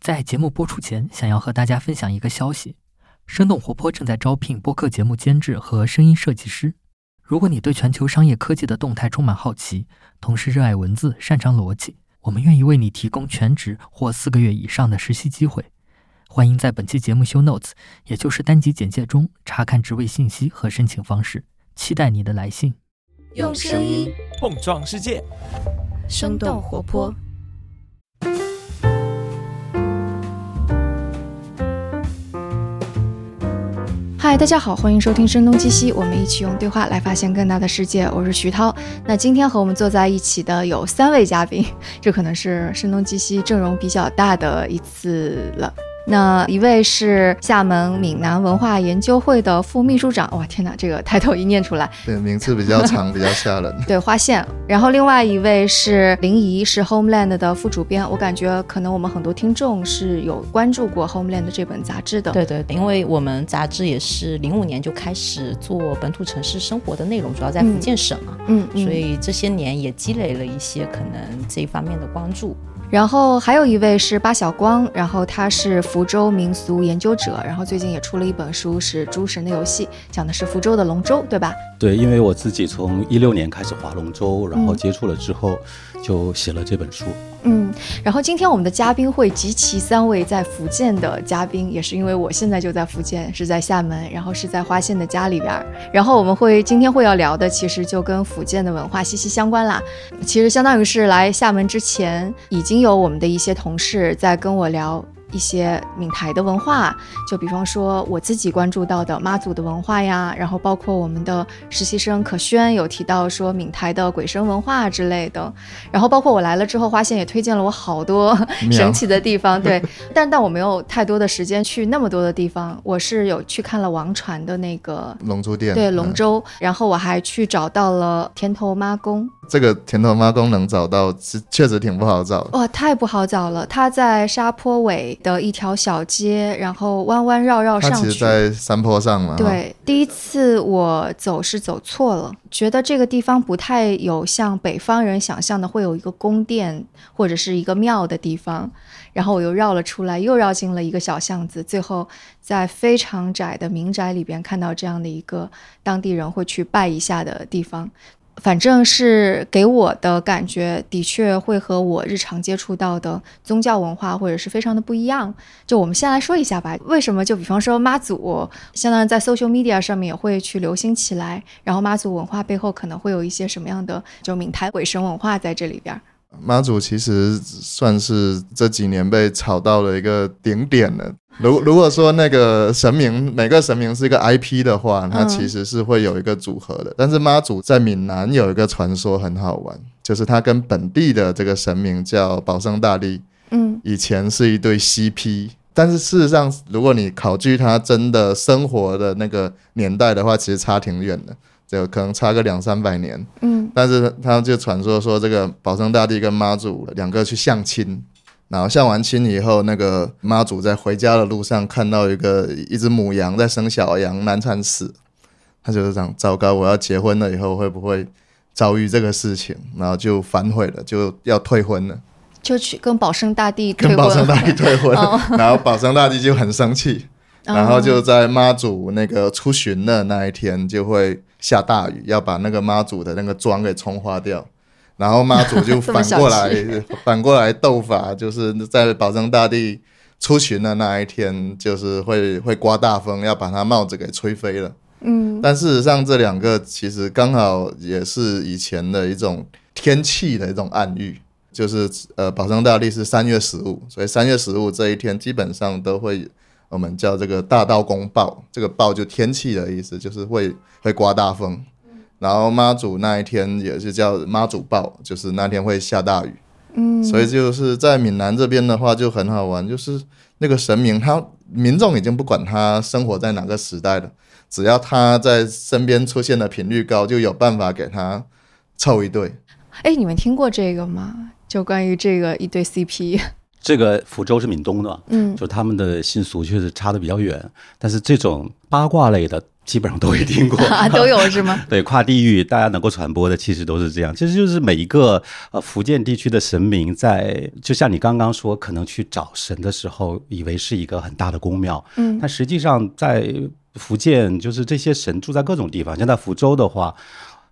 在节目播出前，想要和大家分享一个消息：生动活泼正在招聘播客节目监制和声音设计师。如果你对全球商业科技的动态充满好奇，同时热爱文字、擅长逻辑，我们愿意为你提供全职或四个月以上的实习机会。欢迎在本期节目 show notes，也就是单集简介中查看职位信息和申请方式。期待你的来信。用声音碰撞世界，生动活泼。嗨，大家好，欢迎收听《声东击西》，我们一起用对话来发现更大的世界。我是徐涛。那今天和我们坐在一起的有三位嘉宾，这可能是《声东击西》阵容比较大的一次了。那一位是厦门闽南文化研究会的副秘书长，哇，天哪，这个抬头一念出来，对，名字比较长，比较吓人。对，花线。然后另外一位是林怡，是 Homeland 的副主编。我感觉可能我们很多听众是有关注过 Homeland 这本杂志的。对对，因为我们杂志也是零五年就开始做本土城市生活的内容，主要在福建省嘛，嗯，所以这些年也积累了一些可能这一方面的关注。然后还有一位是巴晓光，然后他是福州民俗研究者，然后最近也出了一本书，是《诸神的游戏》，讲的是福州的龙舟，对吧？对，因为我自己从一六年开始划龙舟，然后接触了之后，就写了这本书。嗯，嗯然后今天我们的嘉宾会集齐三位在福建的嘉宾，也是因为我现在就在福建，是在厦门，然后是在花县的家里边儿。然后我们会今天会要聊的，其实就跟福建的文化息息相关啦。其实相当于是来厦门之前，已经有我们的一些同事在跟我聊。一些闽台的文化，就比方说我自己关注到的妈祖的文化呀，然后包括我们的实习生可轩有提到说闽台的鬼神文化之类的，然后包括我来了之后，花现也推荐了我好多神奇的地方，对，但但我没有太多的时间去那么多的地方，我是有去看了王传的那个龙珠店，对龙舟，然后我还去找到了田头妈宫。这个甜头妈宫能找到，是确实挺不好找的。哇，太不好找了！它在沙坡尾的一条小街，然后弯弯绕绕上去。它其实，在山坡上嘛。对，第一次我走是走错了，觉得这个地方不太有像北方人想象的会有一个宫殿或者是一个庙的地方。然后我又绕了出来，又绕进了一个小巷子，最后在非常窄的民宅里边看到这样的一个当地人会去拜一下的地方。反正是给我的感觉，的确会和我日常接触到的宗教文化或者是非常的不一样。就我们先来说一下吧，为什么？就比方说妈祖，相当于在 social media 上面也会去流行起来，然后妈祖文化背后可能会有一些什么样的就闽台鬼神文化在这里边。妈祖其实算是这几年被炒到了一个顶点了。如 如果说那个神明每个神明是一个 IP 的话，它其实是会有一个组合的。但是妈祖在闽南有一个传说很好玩，就是它跟本地的这个神明叫保生大帝，嗯，以前是一对 CP。但是事实上，如果你考据他真的生活的那个年代的话，其实差挺远的。就可能差个两三百年，嗯，但是他就传说说这个保生大帝跟妈祖两个去相亲，然后相完亲以后，那个妈祖在回家的路上看到一个一只母羊在生小羊难产死，他就是讲糟糕，我要结婚了以后会不会遭遇这个事情，然后就反悔了，就要退婚了，就去跟保生大帝跟保生大帝退婚，然后保生大帝就很生气，然后就在妈祖那个出巡的那一天就会。下大雨，要把那个妈祖的那个妆给冲花掉，然后妈祖就 反过来 反过来斗法，就是在保生大帝出巡的那一天，就是会会刮大风，要把他帽子给吹飞了。嗯，但事实上这两个其实刚好也是以前的一种天气的一种暗喻，就是呃保生大帝是三月十五，所以三月十五这一天基本上都会。我们叫这个大道公报，这个报就天气的意思，就是会会刮大风。然后妈祖那一天也是叫妈祖报，就是那天会下大雨。嗯，所以就是在闽南这边的话就很好玩，就是那个神明，他民众已经不管他生活在哪个时代了，只要他在身边出现的频率高，就有办法给他凑一对。哎，你们听过这个吗？就关于这个一对 CP。这个福州是闽东的，嗯就他们的习俗确实差的比较远，但是这种八卦类的基本上都会听过。啊，都有是吗？对，跨地域大家能够传播的，其实都是这样。其实就是每一个呃福建地区的神明在，就像你刚刚说，可能去找神的时候，以为是一个很大的宫庙，嗯但实际上在福建，就是这些神住在各种地方。像在福州的话，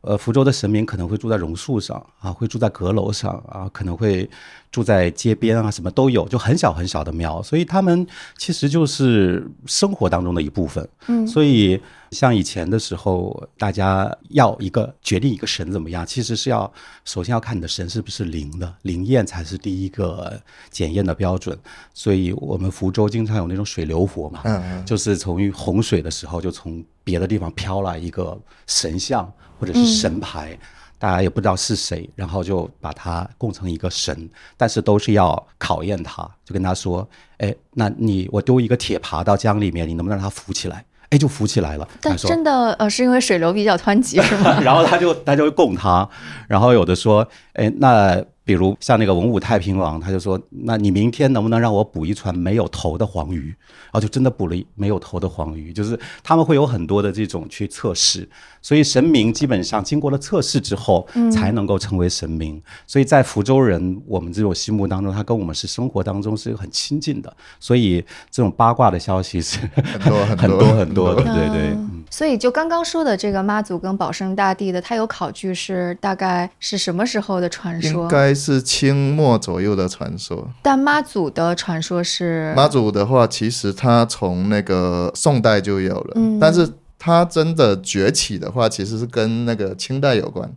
呃，福州的神明可能会住在榕树上啊，会住在阁楼上啊，可能会住在街边啊，什么都有，就很小很小的庙，所以他们其实就是生活当中的一部分。嗯所以像以前的时候，大家要一个决定一个神怎么样，其实是要首先要看你的神是不是灵的，灵验才是第一个检验的标准。所以我们福州经常有那种水流佛嘛，嗯嗯就是从洪水的时候，就从别的地方飘来一个神像或者是神牌，大家也不知道是谁，然后就把它供成一个神，但是都是要考验他，就跟他说，哎，那你我丢一个铁耙到江里面，你能不能让它浮起来？哎，就浮起来了。但真的呃，是因为水流比较湍急是吗？然后他就他就会供他，然后有的说，哎，那比如像那个文武太平王，他就说，那你明天能不能让我捕一船没有头的黄鱼？然后就真的捕了一没有头的黄鱼，就是他们会有很多的这种去测试，所以神明基本上经过了测试之后，才能够成为神明。所以在福州人我们这种心目当中，他跟我们是生活当中是很亲近的，所以这种八卦的消息是很多很很多 多很多的，对对。嗯所以就刚刚说的这个妈祖跟保生大帝的，他有考据是大概是什么时候的传应说？该是清末左右的传说。但妈祖的传说是妈祖的话，其实它从那个宋代就有了，嗯但是它真的崛起的话，其实是跟那个清代有关。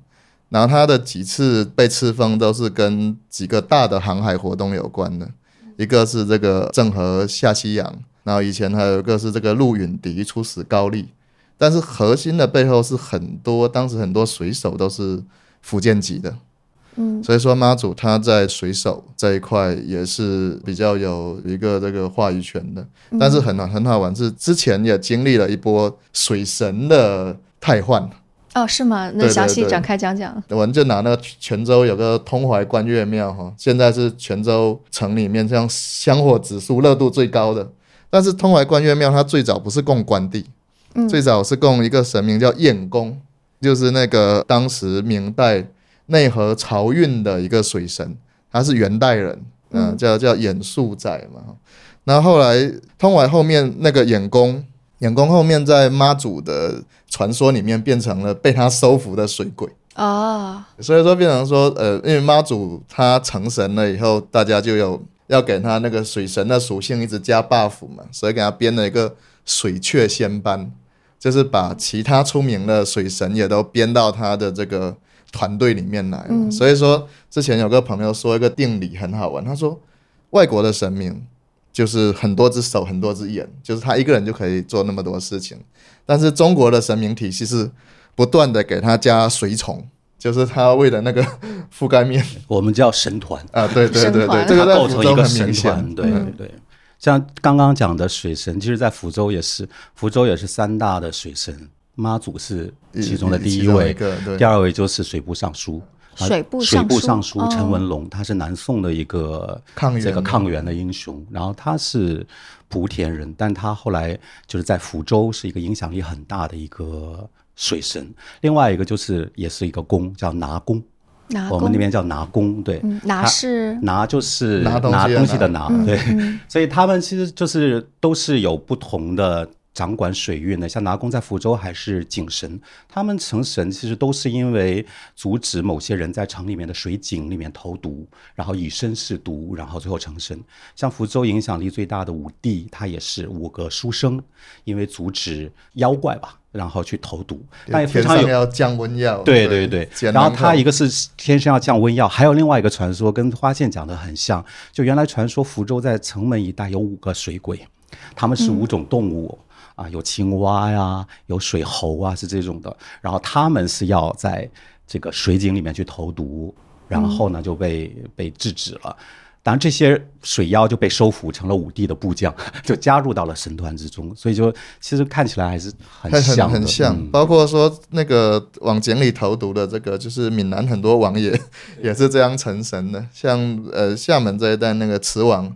然后它的几次被赐封都是跟几个大的航海活动有关的，一个是这个郑和下西洋，然后以前还有一个是这个陆允迪出使高丽，但是核心的背后是很多当时很多水手都是福建籍的，嗯。所以说妈祖他在水手这一块也是比较有一个这个话语权的，但是很很好玩是之前也经历了一波水神的汰换，哦是吗？那详细展开讲讲。我们就拿那个泉州有个通淮观月庙哈，现在是泉州城里面这样香火指数热度最高的，但是通淮观月庙它最早不是供关帝，嗯。最早是供一个神明叫晏公，就是那个当时明代内河漕运的一个水神，他是元代人，嗯、嗯叫叫演素仔嘛。然后后来通淮后面那个演公，演公后面在妈祖的传说里面变成了被他收服的水鬼。哦，所以说变成说，呃，因为妈祖他成神了以后，大家就有要给他那个水神的属性一直加 buff 嘛，所以给他编了一个水阙仙班，就是把其他出名的水神也都编到他的这个团队里面来。嗯所以说之前有个朋友说一个定理很好玩，他说外国的神明就是很多只手很多只眼，就是他一个人就可以做那么多事情，但是中国的神明体系是不断的给他加随从。就是他为了那个覆盖面 我们叫神团，啊，对对对对，这个构成一个神很明显团，，对对。像刚刚讲的水神，其实，在福州也是，福州也是三大的水神，妈祖是其中的第一位，第二位就是水部尚书。啊水部水尚书部尚书哦。陈文龙，他是南宋的一个抗这个抗元的英雄，然后他是莆田人，但他后来就是在福州是一个影响力很大的一个水神。另外一个就是也是一个宫，叫拿宫，拿我们那边叫拿宫，对，嗯拿是？拿就是拿东西的拿拿，对，嗯。所以他们其实就是都是有不同的掌管水运的，像拿公在福州还是井神，他们成神其实都是因为阻止某些人在城里面的水井里面投毒，然后以身试毒，然后最后成神。像福州影响力最大的五帝，他也是五个书生，因为阻止妖怪吧，然后去投毒，但也非常要降温药，对对对，然后他一个是天生要降温药，还有另外一个传说跟花县讲的很像，就原来传说福州在城门一带有五个水鬼，他们是五种动物。啊，有青蛙呀，有水猴啊，是这种的。然后他们是要在这个水井里面去投毒，然后呢就被被制止了。当然，这些水妖就被收服成了武帝的部将，就加入到了神团之中。所以就其实看起来还是很很像的，很像，嗯包括说那个往井里投毒的这个，就是闽南很多王爷 也是这样成神的，像呃厦门这一带那个慈王，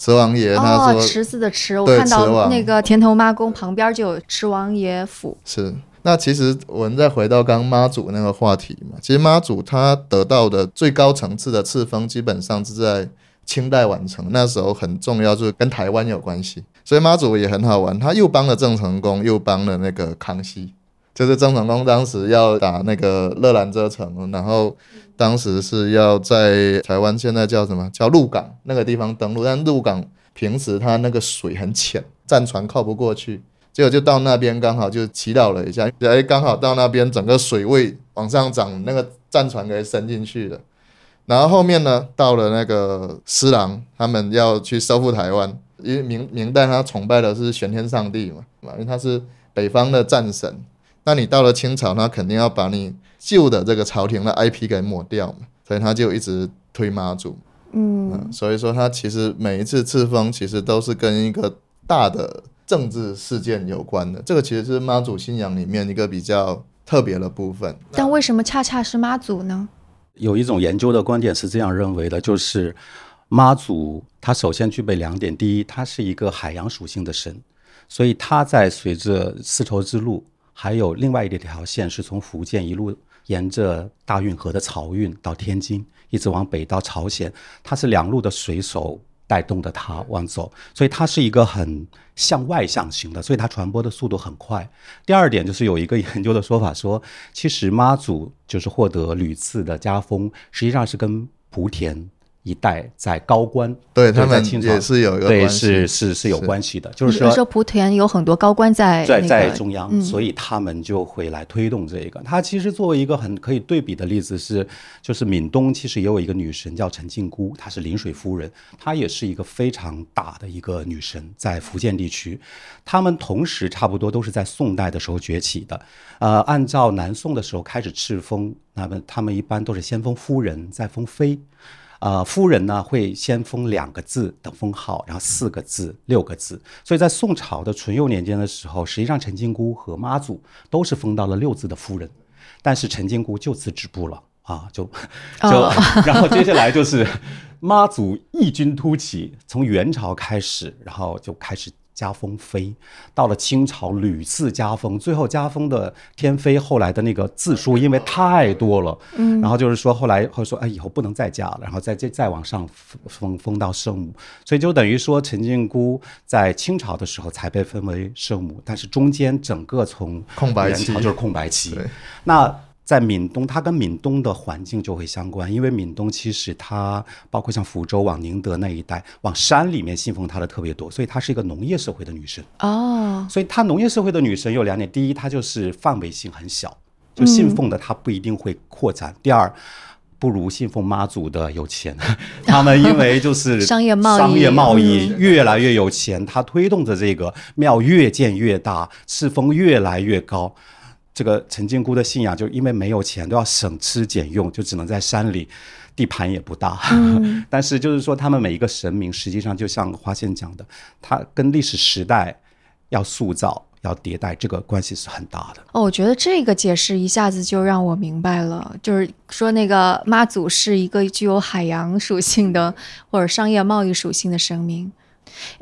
慈王爷他哦，说、池子的池，我看到那个田头妈宫旁边就有池王爷府。是。那其实我们再回到刚刚妈祖那个话题嘛，其实妈祖他得到的最高层次的赐封，基本上是在清代完成，那时候很重要，就是跟台湾有关系。所以妈祖也很好玩，他又帮了郑成功，又帮了那个康熙。就是郑成功当时要打那个乐兰遮城，然后当时是要在台湾现在叫什么叫鹿港那个地方登陆，但鹿港平时它那个水很浅，战船靠不过去，结果就到那边刚好就祈祷了一下，哎，刚好到那边整个水位往上涨，那个战船给伸进去了。然后后面呢，到了那个施琅，他们要去收复台湾，因为明明代他崇拜的是玄天上帝嘛，嘛，因为他是北方的战神。那你到了清朝，他肯定要把你旧的这个朝廷的 IP 给抹掉嘛，所以他就一直推妈祖。嗯，嗯，所以说他其实每一次赐封，其实都是跟一个大的政治事件有关的。这个其实是妈祖信仰里面一个比较特别的部分。但为什么恰恰是妈祖呢？有一种研究的观点是这样认为的，就是妈祖它首先具备两点：第一，它是一个海洋属性的神，所以它在随着丝绸之路，还有另外一条线是从福建一路沿着大运河的漕运到天津，一直往北到朝鲜，它是两路的水手带动的它往走，所以它是一个很向外向型的，所以它传播的速度很快。第二点就是有一个研究的说法说，其实妈祖就是获得屡次的加封，实际上是跟莆田一代在高官对他们在清朝也是有一个对是是是有关系的，就是你说说莆田有很多高官在在那个在中央，嗯所以他们就会来推动这个。他其实作为一个很可以对比的例子是，就是闽东其实也有一个女神叫陈靖姑，她是临水夫人，她也是一个非常大的一个女神，在福建地区，他们同时差不多都是在宋代的时候崛起的。呃，按照南宋的时候开始敕封，那么他们一般都是先封夫人，再封妃。呃，夫人呢会先封两个字的封号，然后四个字、六个字。所以在宋朝的淳佑年间的时候，实际上陈金姑和妈祖都是封到了六字的夫人，但是陈金姑就此止步了啊，就就、哦 然后接下来就是妈祖异军突起，从元朝开始，然后就开始。加封妃，到了清朝屡次加封，最后加封的天妃后来的那个字数因为太多了，嗯，然后就是说后来会说，哎，以后不能再加了，然后再再再往上封封封到圣母，所以就等于说陈靖姑在清朝的时候才被分为圣母，但是中间整个从空白期。元朝就是空白期。对，那。在闽东，它跟闽东的环境就会相关，因为闽东其实它包括像福州往宁德那一带，往山里面信奉它的特别多，所以她是一个农业社会的女神。哦，所以她农业社会的女神有两点：第一，她就是范围性很小，就信奉的她不一定会扩展；第二，不如信奉妈祖的有钱，他们因为就是 商业贸易商业贸易越来越有钱，它推动着这个庙越建越大，赤峰越来越高。这个陈靖姑的信仰，就因为没有钱，都要省吃俭用，就只能在山里，地盘也不大。但是就是说，他们每一个神明，实际上就像花仙讲的，它跟历史时代要塑造、要迭代，这个关系是很大的。哦，我觉得这个解释一下子就让我明白了，就是说那个妈祖是一个具有海洋属性的或者商业贸易属性的神明。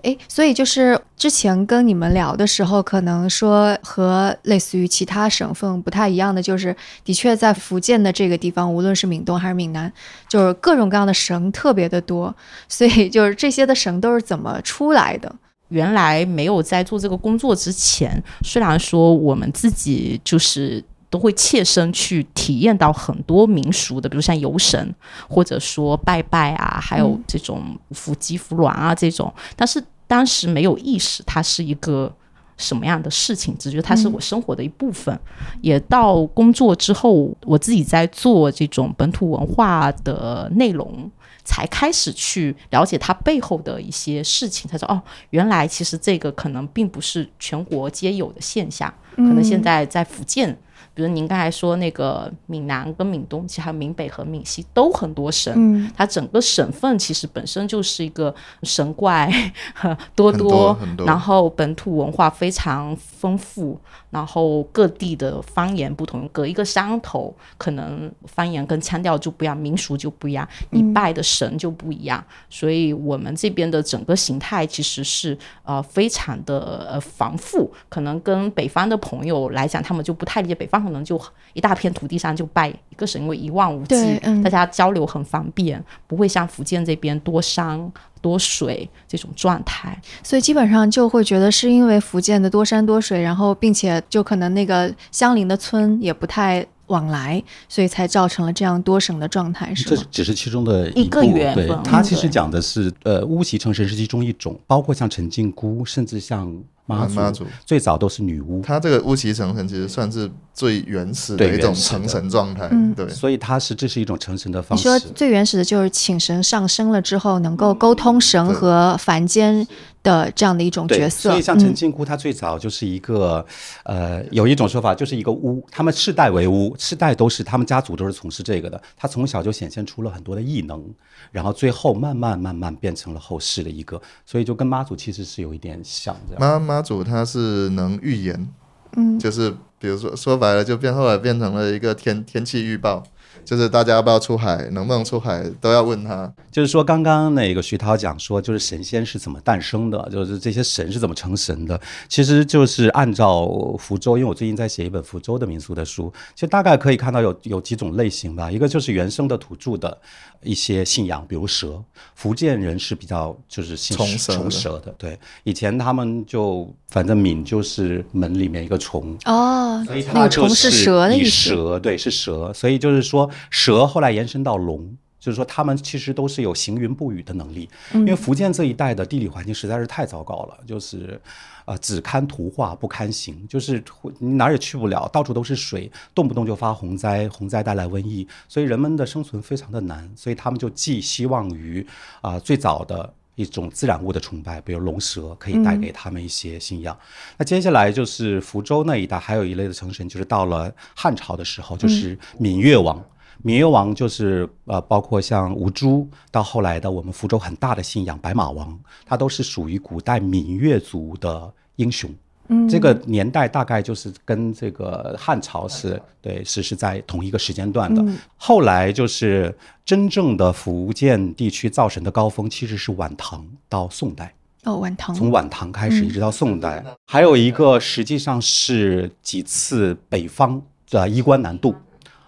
诶，所以就是之前跟你们聊的时候，可能说和类似于其他省份不太一样的，就是的确在福建的这个地方，无论是闽东还是闽南，就是各种各样的神特别的多，所以就是这些的神都是怎么出来的？原来没有在做这个工作之前，虽然说我们自己就是都会切身去体验到很多民俗的，比如像游神，或者说拜拜啊，还有这种扶鸡扶鸾啊这种，但是当时没有意识它是一个什么样的事情，只觉得它是我生活的一部分。也到工作之后，我自己在做这种本土文化的内容。才开始去了解它背后的一些事情，才说哦，原来其实这个可能并不是全国皆有的现象，可能现在在福建，比如您刚才说那个闽南跟闽东，其实还有闽北和闽西都很多神。嗯，它整个省份其实本身就是一个神怪 多很多多然后本土文化非常丰富，然后各地的方言不同，隔一个山头可能方言跟腔调就不一样，民俗就不一样，你拜的神就不一样，所以我们这边的整个形态其实是呃非常的呃繁复，可能跟北方的朋友来讲，他们就不太理解，北方可能就一大片土地上就拜一个神，因为一望无际，嗯大家交流很方便，不会像福建这边多山多水这种状态。所以基本上就会觉得是因为福建的多山多水，然后并且就可能那个相邻的村也不太往来，所以才造成了这样多省的状态，是吗？这只是其中的一个缘分，它其实讲的是呃巫习成神是其中一种，包括像陈靖姑，甚至像妈祖，妈祖。最最早都是女巫，它这个巫骑成神其实算是最原始的一种成神状态嗯，对，所以它是这是一种成神的方式。你说最原始的就是请神上升了之后，能够沟通神和凡间的这样的一种，角色。所以像陈嗯靖姑，她最早就是一个，呃，有一种说法就是一个巫，他们世代为巫，世代都是他们家族都是从事这个的。她从小就显现出了很多的异能，然后最后慢慢慢慢变成了后世的一个，所以就跟妈祖其实是有一点像这样。妈妈祖她是能预言，嗯就是比如说说白了，就变后来变成了一个天天气预报，就是大家要不要出海，能不能出海都要问他。就是说，刚刚那个徐涛讲说，就是神仙是怎么诞生的，就是这些神是怎么成神的。其实就是按照福州，因为我最近在写一本福州的民俗的书，其实大概可以看到有有几种类型吧。一个就是原生的土著的一些信仰，比如蛇，福建人是比较就是信虫蛇的虫蛇的。对，以前他们就反正闽就是门里面一个虫，哦，所以那个虫是蛇的意思。蛇对，是蛇，所以就是说蛇后来延伸到龙。就是说，他们其实都是有行云布雨的能力，因为福建这一带的地理环境实在是太糟糕了，就是，呃，只堪图画不堪行，就是会你哪儿也去不了，到处都是水，动不动就发洪灾，洪灾带来瘟疫，所以人们的生存非常的难，所以他们就寄希望于啊、最早的一种自然物的崇拜，比如龙蛇，可以带给他们一些信仰。那接下来就是福州那一带，还有一类的城神，就是到了汉朝的时候，就是闽越王。闽越王就是呃，包括像吴珠，到后来的我们福州很大的信仰白马王，他都是属于古代闽越族的英雄。嗯这个年代大概就是跟这个汉朝是对是是在同一个时间段的。嗯后来就是真正的福建地区造神的高峰，其实是晚唐到宋代。哦，晚唐。从晚唐开始嗯一直到宋代，还有一个实际上是几次北方的衣冠南渡，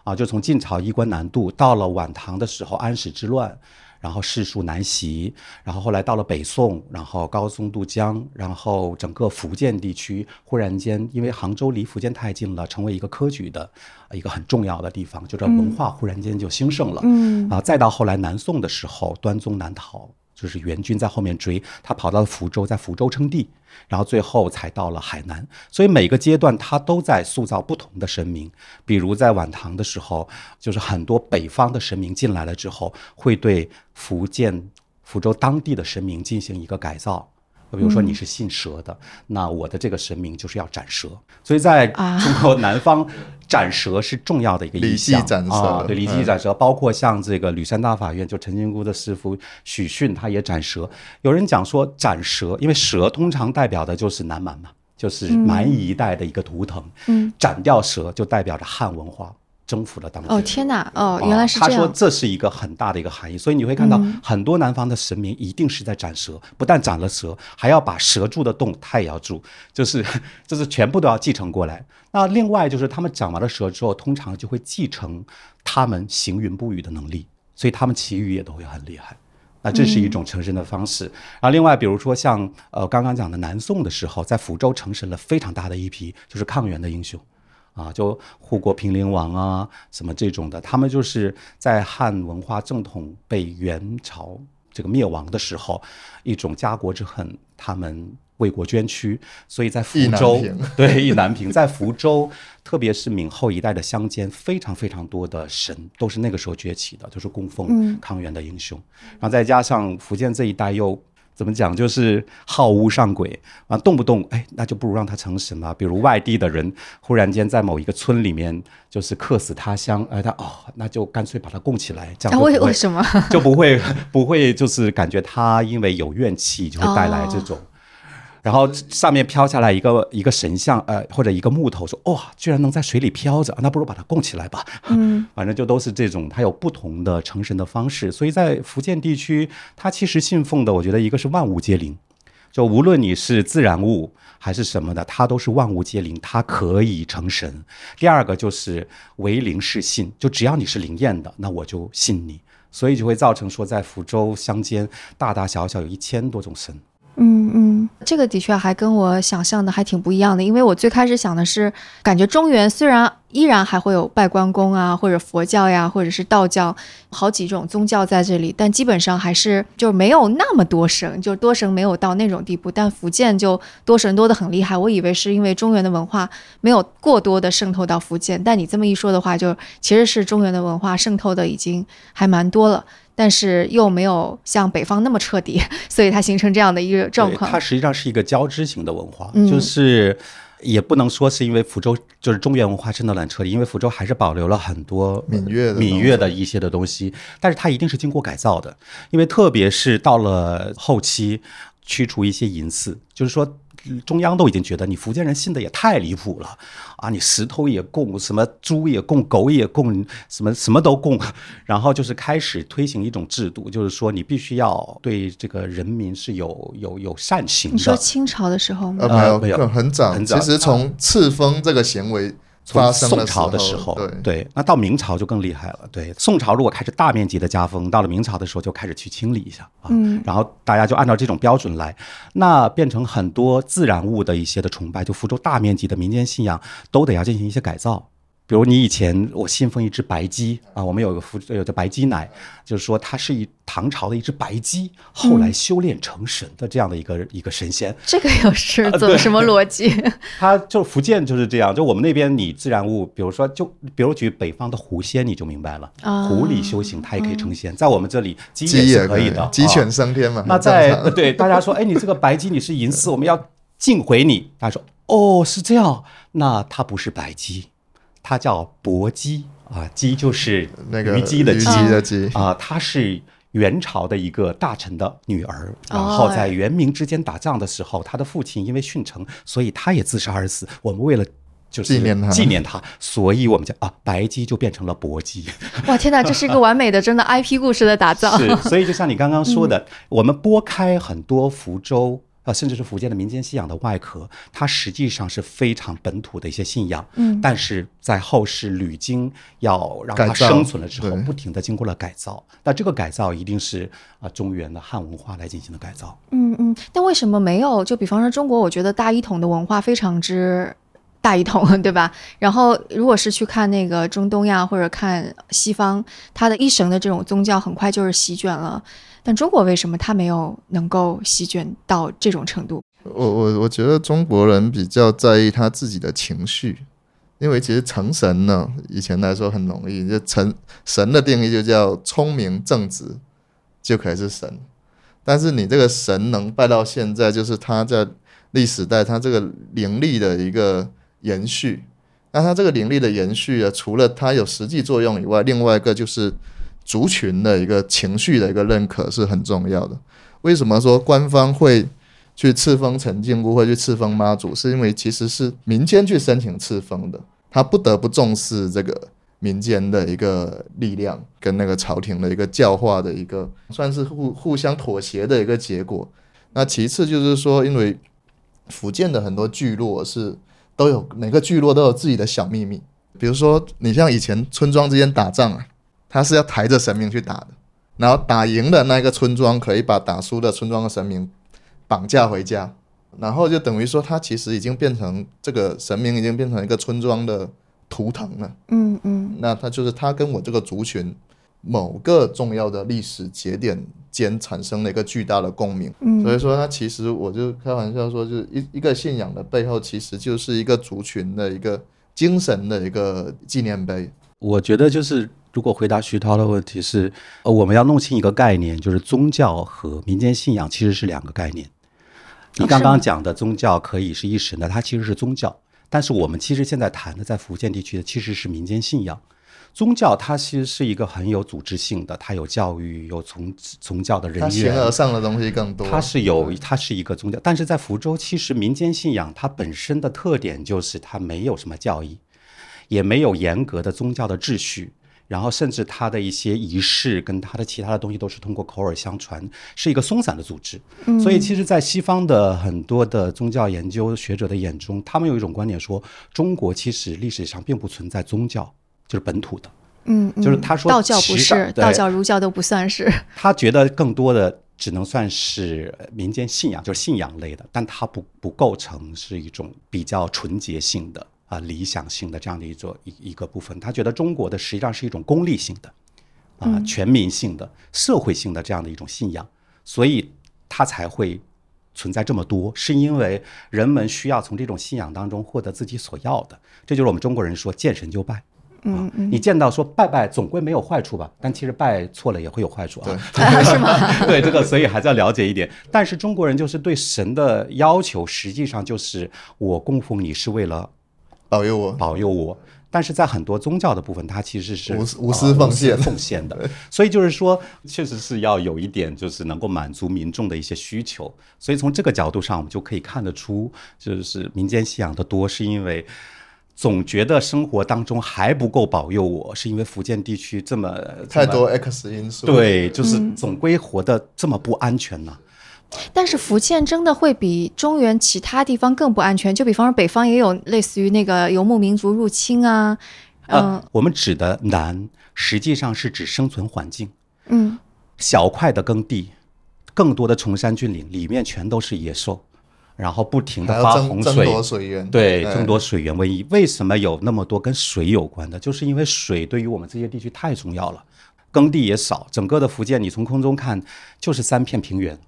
啊，就从晋朝衣冠南渡到了晚唐的时候安史之乱，然后世庶南袭，然后后来到了北宋，然后高宗渡江，然后整个福建地区忽然间因为杭州离福建太近了，成为一个科举的呃一个很重要的地方，就这文化忽然间就兴盛了。嗯啊，再到后来南宋的时候，端宗南逃，就是援军在后面追，他跑到了福州，在福州称帝，然后最后才到了海南。所以每个阶段他都在塑造不同的神明。比如在晚唐的时候，就是很多北方的神明进来了之后，会对福建福州当地的神明进行一个改造。比如说你是信蛇的，那我的这个神明就是要斩蛇，所以在啊中国南方，斩蛇是重要的一个意礼象斩蛇啊，对，礼记嗯。斩蛇，包括像这个吕山大法院，就陈金姑的师傅许逊，他也斩蛇。有人讲说斩蛇，因为蛇通常代表的就是南蛮嘛，就是蛮夷一带的一个图腾，嗯，斩掉蛇就代表着汉文化征服了当地。哦，天哪！哦，啊原来是这他说。这是一个很大的一个含义，所以你会看到嗯很多南方的神明一定是在斩蛇，不但斩了蛇，还要把蛇住的洞他也要住，就是就是全部都要继承过来。那另外就是他们斩完了蛇之后，通常就会继承他们行云布雨的能力，所以他们祈雨也都会很厉害。那这是一种成神的方式。然后另外，比如说像呃刚刚讲的南宋的时候，在福州成神了非常大的一批，就是抗元的英雄。啊，就护国平陵王啊，什么这种的，他们就是在汉文化正统被元朝这个灭亡的时候，一种家国之恨，他们为国捐躯，所以在福州，对意难平，在福州，特别是闽后一带的乡间，非常非常多的神都是那个时候崛起的，就是供奉嗯。抗元的英雄，然后再加上福建这一带又怎么讲，就是好恶上轨啊，动不动哎，那就不如让他成神吧。比如外地的人忽然间在某一个村里面就是客死他乡，哎，他哦，那就干脆把他供起来，这样为为什么就不会 不会就是感觉他因为有怨气就会带来这种。然后上面飘下来一个一个神像，呃，或者一个木头，说哇，居然能在水里飘着，那不如把它供起来吧。嗯，反正就都是这种，它有不同的成神的方式。所以在福建地区，它其实信奉的，我觉得一个是万物皆灵，就无论你是自然物还是什么的，它都是万物皆灵，它可以成神。第二个就是唯灵是信，就只要你是灵验的，那我就信你。所以就会造成说，在福州乡间，大大小小有一千多种神。嗯嗯，这个的确还跟我想象的还挺不一样的，因为我最开始想的是，感觉中原虽然依然还会有拜关公啊，或者佛教呀，或者是道教，好几种宗教在这里，但基本上还是就没有那么多神，就多神没有到那种地步。但福建就多神多的很厉害，我以为是因为中原的文化没有过多的渗透到福建，但你这么一说的话，就其实是中原的文化渗透的已经还蛮多了。但是又没有像北方那么彻底，所以它形成这样的一个状况。它实际上是一个交织型的文化，就是也不能说是因为福州就是中原文化真的很彻底，因为福州还是保留了很多闽粤闽粤的一些的东西，但是它一定是经过改造的，因为特别是到了后期，去除一些淫祀，就是说。中央都已经觉得你福建人信的也太离谱了啊！你石头也供，什么猪也供，狗也供，什么什么都供，然后就是开始推行一种制度，就是说你必须要对这个人民是有有有善行的。你说清朝的时候吗？呃，没有，很早，很早。其实从赐封这个行为。从宋朝的时候，对，那到明朝就更厉害了。对，宋朝如果开始大面积的加封，到了明朝的时候就开始去清理一下啊，然后大家就按照这种标准来，那变成很多自然物的一些的崇拜，就福州大面积的民间信仰都得要进行一些改造。比如你以前我信奉一只白鸡啊，我们有个福有个白鸡奶，就是说它是一唐朝的一只白鸡，后来修炼成神的这样的一个一个神仙。这个又是怎么什么逻辑？它就福建就是这样，就我们那边你自然物，比如说就比如举北方的狐仙，你就明白了，狐狸修行它也可以成仙，在我们这里鸡也是可以的，鸡犬升天嘛。那在对大家说，哎，你这个白鸡你是淫祀，我们要敬回你。他说，哦，是这样，那它不是白鸡。它叫薄姬啊，姬就是那个虞姬的姬啊，她是元朝的一个大臣的女儿，然后在元明之间打仗的时候，她的父亲因为殉城，所以她也自杀而死。我们为了就是纪念她，纪念他，所以我们叫啊，白姬就变成了薄姬。哇，天哪，这是一个完美的真的 IP 故事的打造。是，所以就像你刚刚说的，我们拨开很多福州。啊，甚至是福建的民间信仰的外壳，它实际上是非常本土的一些信仰。嗯，但是在后世屡经要让它生存了之后，不停的经过了改造。那这个改造一定是啊中原的汉文化来进行的改造。嗯嗯，但为什么没有？就比方说中国，我觉得大一统的文化非常之大一统，对吧？然后如果是去看那个中东呀，或者看西方，它的一神的这种宗教，很快就是席卷了。但中国为什么它没有能够席卷到这种程度？我我我觉得中国人比较在意他自己的情绪，因为其实成神呢，以前来说很容易，就成神的定义就叫聪明正直就可以是神。但是你这个神能拜到现在，就是他在历史代他这个灵力的一个延续。那他这个灵力的延续啊，除了它有实际作用以外，另外一个就是。族群的一个情绪的一个认可是很重要的。为什么说官方会去赐封陈靖姑，会去赐封妈祖？是因为其实是民间去申请赐封的，他不得不重视这个民间的一个力量跟那个朝廷的一个教化的一个，算是互互相妥协的一个结果。那其次就是说，因为福建的很多聚落是都有每个聚落都有自己的小秘密，比如说你像以前村庄之间打仗啊。他是要抬着神明去打的，然后打赢的那个村庄可以把打输的村庄的神明绑架回家，然后就等于说他其实已经变成这个神明已经变成一个村庄的图腾了。嗯嗯，那他就是他跟我这个族群某个重要的历史节点间产生了一个巨大的共鸣。嗯，所以说他其实我就开玩笑说，就是一一个信仰的背后其实就是一个族群的一个精神的一个纪念碑。我觉得就是如果回答徐涛的问题是，呃，我们要弄清一个概念，就是宗教和民间信仰其实是两个概念。你刚刚讲的宗教可以是一神的，它其实是宗教。但是我们其实现在谈的在福建地区的其实是民间信仰。宗教它其实是一个很有组织性的，它有教育，有从从教的人员，形而上的东西更多。它是有，它是一个宗教。但是在福州，其实民间信仰它本身的特点就是它没有什么教义，也没有严格的宗教的秩序。然后，甚至他的一些仪式跟他的其他的东西都是通过口耳相传，是一个松散的组织。所以，其实，在西方的很多的宗教研究学者的眼中，他们有一种观点说，中国其实历史上并不存在宗教，就是本土的。嗯，就是他说道教不是，道教、儒教都不算是。他觉得更多的只能算是民间信仰，就是信仰类的，但它不不构成是一种比较纯洁性的。啊，理想性的这样的一种一一个部分，他觉得中国的实际上是一种功利性的，啊，全民性的、社会性的这样的一种信仰，所以他才会存在这么多，是因为人们需要从这种信仰当中获得自己所要的。这就是我们中国人说见神就拜，嗯嗯，你见到说拜拜总归没有坏处吧？但其实拜错了也会有坏处啊，是吗？对这个，所以还是要了解一点。但是中国人就是对神的要求，实际上就是我供奉你是为了。保佑我，保佑我。但是在很多宗教的部分，它其实是无私无私奉献奉献的。所以就是说，确实是要有一点，就是能够满足民众的一些需求。所以从这个角度上，我们就可以看得出，就是民间信仰的多，是因为总觉得生活当中还不够保佑我，是因为福建地区这么太多 X 因素。对，就是总归活得这么不安全呢。但是福建真的会比中原其他地方更不安全？就比方说北方也有类似于那个游牧民族入侵啊，嗯，我们指的南实际上是指生存环境，嗯，小块的耕地，更多的崇山峻岭，里面全都是野兽，然后不停的发洪水，争夺水源，对，争夺水源。瘟疫为什么有那么多跟水有关的？就是因为水对于我们这些地区太重要了，耕地也少，整个的福建你从空中看就是三片平原。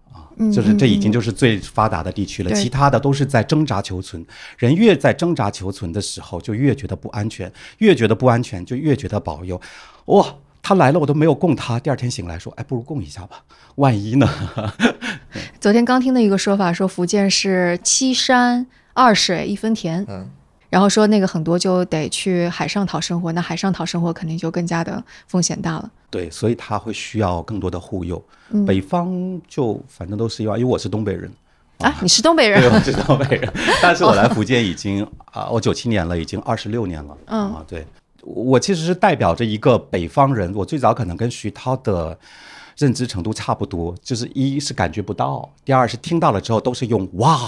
就是这已经就是最发达的地区了，其他的都是在挣扎求存。人越在挣扎求存的时候，就越觉得不安全，越觉得不安全，就越觉得保佑。哇，他来了，我都没有供他。第二天醒来说，哎，不如供一下吧，万一呢？昨天刚听的一个说法说，福建是七山二水一分田。嗯。然后说那个很多就得去海上讨生活，那海上讨生活肯定就更加的风险大了。对，所以他会需要更多的护佑。北方就反正都是一样，因为我是东北人啊，你是东北人，对，我是东北人。但是我来福建已经啊，我九七年了，已经二十六年了。嗯啊，对，我其实是代表着一个北方人。我最早可能跟徐涛的认知程度差不多，就是一是感觉不到，第二是听到了之后都是用哇。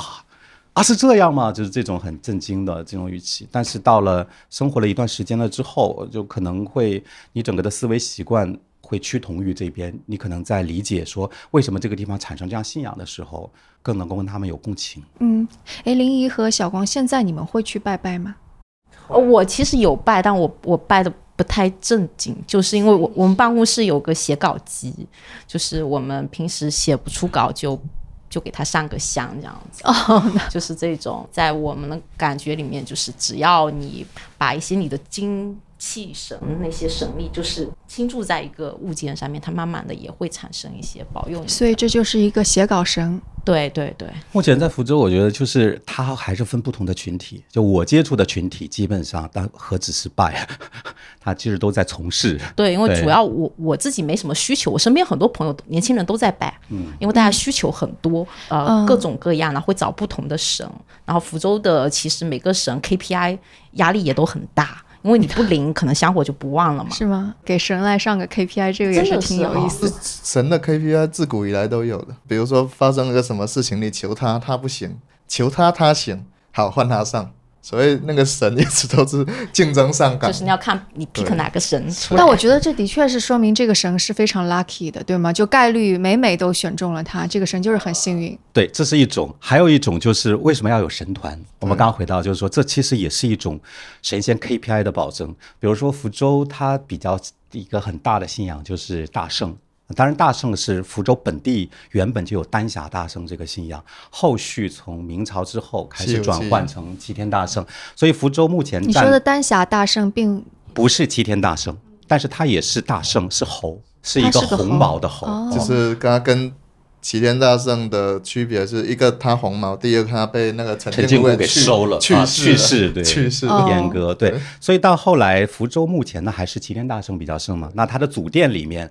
啊，是这样吗？就是这种很震惊的这种语气。但是到了生活了一段时间了之后，就可能会你整个的思维习惯会趋同于这边。你可能在理解说为什么这个地方产生这样信仰的时候，更能够跟他们有共情。嗯，哎，林怡和小光，现在你们会去拜拜吗？我其实有拜，但我我拜的不太正经，就是因为我我们办公室有个写稿机，就是我们平时写不出稿就。就给他上个香，这样子，就是这种，在我们的感觉里面，就是只要你把一些你的精气神那些神力，就是倾注在一个物件上面，它慢慢的也会产生一些保佑你。所以这就是一个写稿神。对对对，目前在福州，我觉得就是它还是分不同的群体。就我接触的群体，基本上但何止是拜，他其实都在从事。对，因为主要我我自己没什么需求，我身边很多朋友年轻人都在拜，嗯，因为大家需求很多，呃，各种各样的会找不同的神。然后福州的其实每个神 KPI 压力也都很大。因为你不灵，可能香火就不旺了嘛。是吗？给神来上个 KPI，这个也是挺有意思的。神的 KPI 自古以来都有的，比如说发生了个什么事情，你求他，他不行；求他，他行，好换他上。所以那个神一直都是竞争上岗，就是你要看你 pick 哪个神出来。但我觉得这的确是说明这个神是非常 lucky 的，对吗？就概率每每都选中了他，这个神就是很幸运。对，这是一种。还有一种就是为什么要有神团？我们刚刚回到就是说，这其实也是一种神仙 KPI 的保证。比如说福州，它比较一个很大的信仰就是大圣。当然，大圣是福州本地原本就有丹霞大圣这个信仰，后续从明朝之后开始转换成齐天大圣。所以福州目前你说的丹霞大圣并不是齐天大圣。但是他也是大圣，是猴，是一个红毛的猴，哦就是刚刚跟齐天大圣的区别是一个他红毛，第二个他被那个陈陈靖姑姑给收了啊去世去世对去世哦阉割，对，所以到后来福州目前呢还是齐天大圣比较盛嘛。那他的祖殿里面，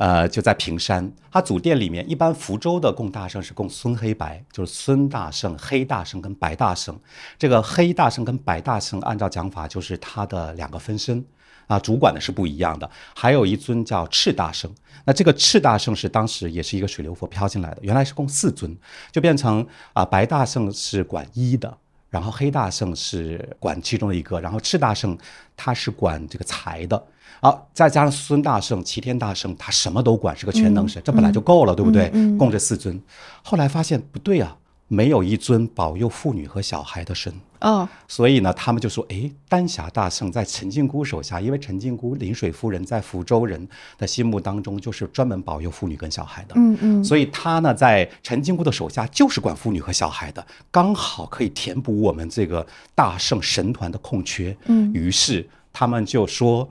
呃，就在平山。他祖殿里面，一般福州的供大圣是供孙黑白，就是孙大圣、黑大圣跟白大圣。这个黑大圣跟白大圣，按照讲法就是他的两个分身。啊，主管的是不一样的，还有一尊叫赤大圣。那这个赤大圣是当时也是一个水流佛飘进来的，原来是供四尊，就变成啊、白大圣是管一的，然后黑大圣是管其中的一个，然后赤大圣他是管这个财的。好，再加上孙大圣、齐天大圣，他什么都管，是个全能神，这本来就够了，对不对？供这四尊，后来发现不对啊，没有一尊保佑妇女和小孩的神。哦，所以呢，他们就说，哎，丹霞大圣在陈靖姑手下，因为陈靖姑临水夫人在福州人的心目当中就是专门保佑妇女跟小孩的，嗯嗯，所以他呢在陈靖姑的手下就是管妇女和小孩的，刚好可以填补我们这个大圣神团的空缺。嗯于是他们就说。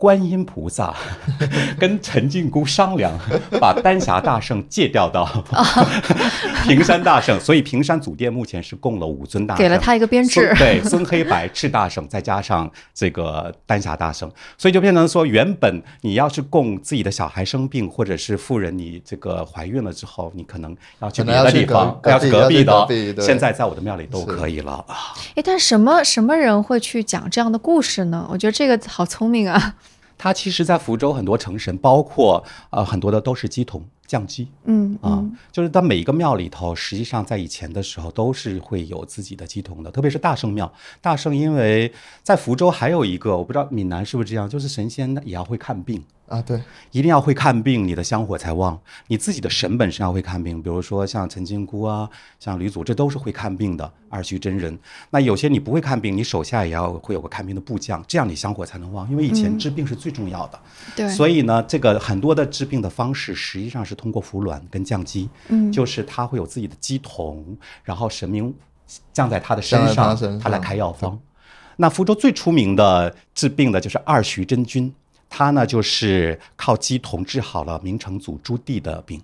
观音菩萨 跟陈靖姑商量，把丹霞大圣借调到 平山大圣，所以平山祖殿目前是供了五尊大圣，给了他一个编制对，孙黑白赤大圣，再加上这个丹霞大圣，所以就变成说，原本你要是供自己的小孩生病，或者是妇人你这个怀孕了之后，你可能要去别的地方，隔要去隔壁的现在在我的庙里都可以了啊。哎，但什么什么人会去讲这样的故事呢？我觉得这个好聪明啊。它其实，在福州很多成神，包括呃很多的都是鸡童降鸡。嗯啊嗯，就是在每一个庙里头，实际上在以前的时候都是会有自己的鸡童的，特别是大圣庙。大圣因为在福州还有一个，我不知道闽南是不是这样，就是神仙也要会看病。啊，对，一定要会看病，你的香火才旺。你自己的神本身要会看病，比如说像陈金姑啊，像吕祖，这都是会看病的二虚真人。那有些你不会看病，你手下也要会有个看病的部将，这样你香火才能旺。因为以前治病是最重要的，对，所以呢，这个很多的治病的方式实际上是通过服卵跟降鸡，嗯就是他会有自己的鸡童，然后神明降在他的身上，他身上他来开药方。那福州最出名的治病的就是二徐真君，他呢就是靠鸡童治好了明成祖朱棣的病，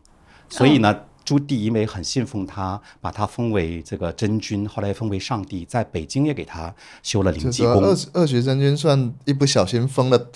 所以呢。朱棣因为很信奉他，把他封为这个真君，后来封为上帝，在北京也给他修了灵济宫。二二学真君算一不小心封了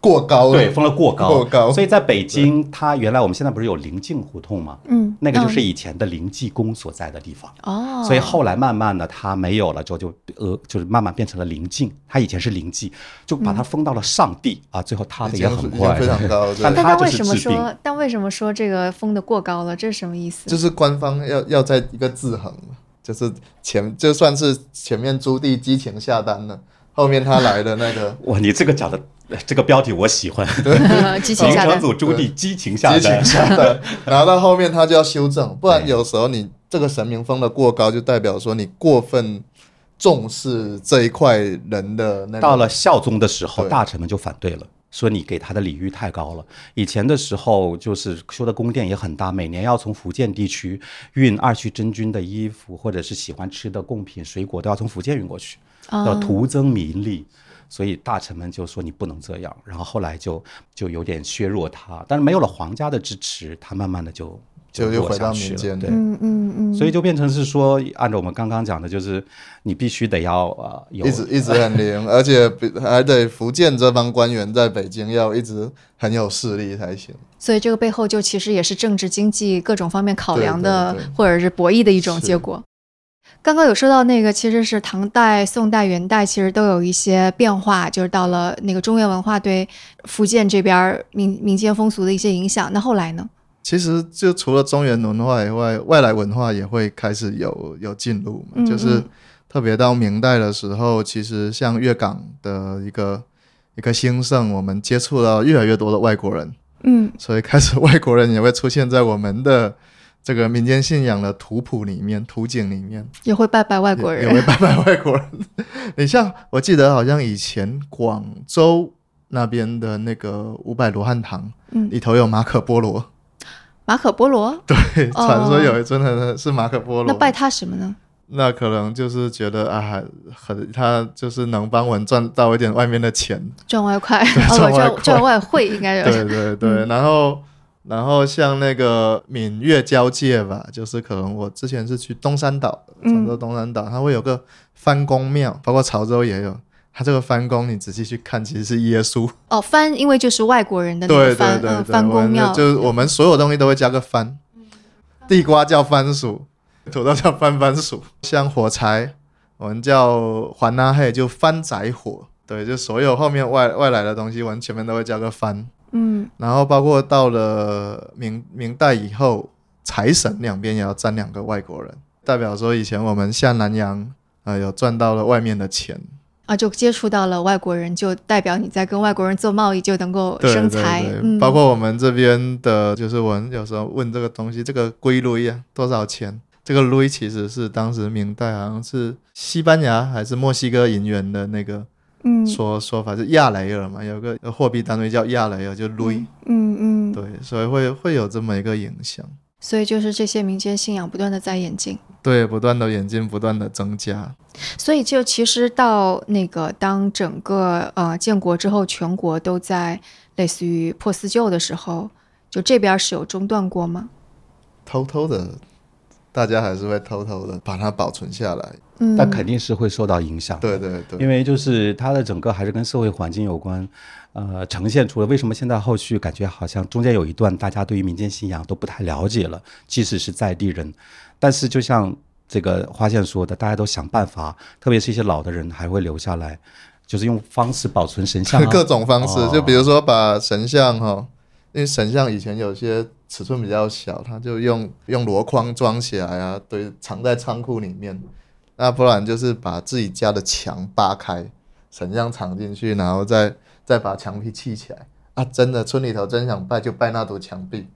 过高了，对，封了过高，过高。所以在北京，它原来我们现在不是有灵境胡同吗？嗯，那个就是嗯以前的灵济宫所在的地方。哦，所以后来慢慢的它没有了之后就呃就是慢慢变成了灵境，它以前是灵济，就把它封到了上帝、啊，最后塌的也很快。非，常高，对。但但他为什么说？但为什么说这个封的过高了？这是什么意思？就是官方要要在一个制衡，就是前就算是前面朱棣激情下单了，后面他来的那个 哇，你这个讲的这个标题我喜欢，激情明下单。成祖朱棣激情下激情单，下单，然后到后面他就要修正，不然有时候你这个神明封的过高，就代表说你过分重视这一块人的那到了孝宗的时候，大臣们就反对了。说你给他的礼遇太高了。以前的时候，就是修的宫殿也很大，每年要从福建地区运二区真君的衣服，或者是喜欢吃的贡品、水果，都要从福建运过去，要啊，徒增民力。所以大臣们就说你不能这样，然后后来就就有点削弱他，但是没有了皇家的支持，他慢慢的就就又回到下去了民间对。嗯嗯嗯，所以就变成是说，按照我们刚刚讲的，就是你必须得要呃有一直一直很灵，而且还得福建这帮官员在北京要一直很有势力才行。所以这个背后就其实也是政治经济各种方面考量的，对对对或者是博弈的一种结果。刚刚有说到那个，其实是唐代、宋代、元代，其实都有一些变化，就是到了那个中原文化对福建这边儿民民间风俗的一些影响。那后来呢？其实就除了中原文化以外，外来文化也会开始有有进入嘛，嗯就是嗯特别到明代的时候，其实像粤港的一个一个兴盛，我们接触到越来越多的外国人，嗯所以开始外国人也会出现在我们的这个民间信仰的图谱里面、图景里面，也会拜拜外国人也也会。拜拜外国人。你像我记得好像以前广州那边的那个五百罗汉堂嗯，里头有马可波罗，马可波罗，对，哦传说有一尊的是马可波罗。那拜他什么呢？那可能就是觉得啊，很他就是能帮我们赚到一点外面的钱，赚外快，赚哦，赚外赚外汇应该有对是。对对，然后然后像那个闽粤交界吧，就是可能我之前是去东山岛，嗯潮州东山岛，它会有个翻公庙，包括潮州也有。它这个翻公，你仔细去看，其实是耶稣。哦，番因为就是外国人的那对对对对，番公庙，就是我们所有东西都会加个番。地瓜叫番薯，土豆叫番番薯，像火柴，我们叫环拉黑，就番仔火。对，就所有后面外外来的东西，我们前面都会加个番。嗯。然后包括到了明明代以后，财神两边也要站两个外国人，代表说以前我们下南洋，呃，有赚到了外面的钱。啊，就接触到了外国人，就代表你在跟外国人做贸易就能够生财，对，嗯，包括我们这边的，就是我们有时候问这个东西，这个龟类啊多少钱？这个类其实是当时明代好像是西班牙还是墨西哥银元的那个嗯说说法，是亚雷尔嘛，有个货币单位叫亚雷尔，就类。嗯嗯，对，所以会会有这么一个影响。所以就是这些民间信仰不断的在演进。对，不断的演进，不断的增加。所以就其实到那个当整个呃建国之后，全国都在类似于破四旧的时候，就这边是有中断过吗？偷偷的，大家还是会偷偷的把它保存下来。嗯，但肯定是会受到影响。对对对，因为就是它的整个还是跟社会环境有关，呃，呈现出了为什么现在后续感觉好像中间有一段大家对于民间信仰都不太了解了，即使是在地人，但是就像这个花线说的，大家都想办法，特别是一些老的人还会留下来，就是用方式保存神像、啊，各种方式，哦就比如说把神像哈，因为神像以前有些尺寸比较小，他就用用箩筐装起来啊，堆，藏在仓库里面。那不然就是把自己家的墙扒开，神像藏进去，然后再再把墙壁砌起来。啊，真的村里头真想拜就拜那堵墙壁，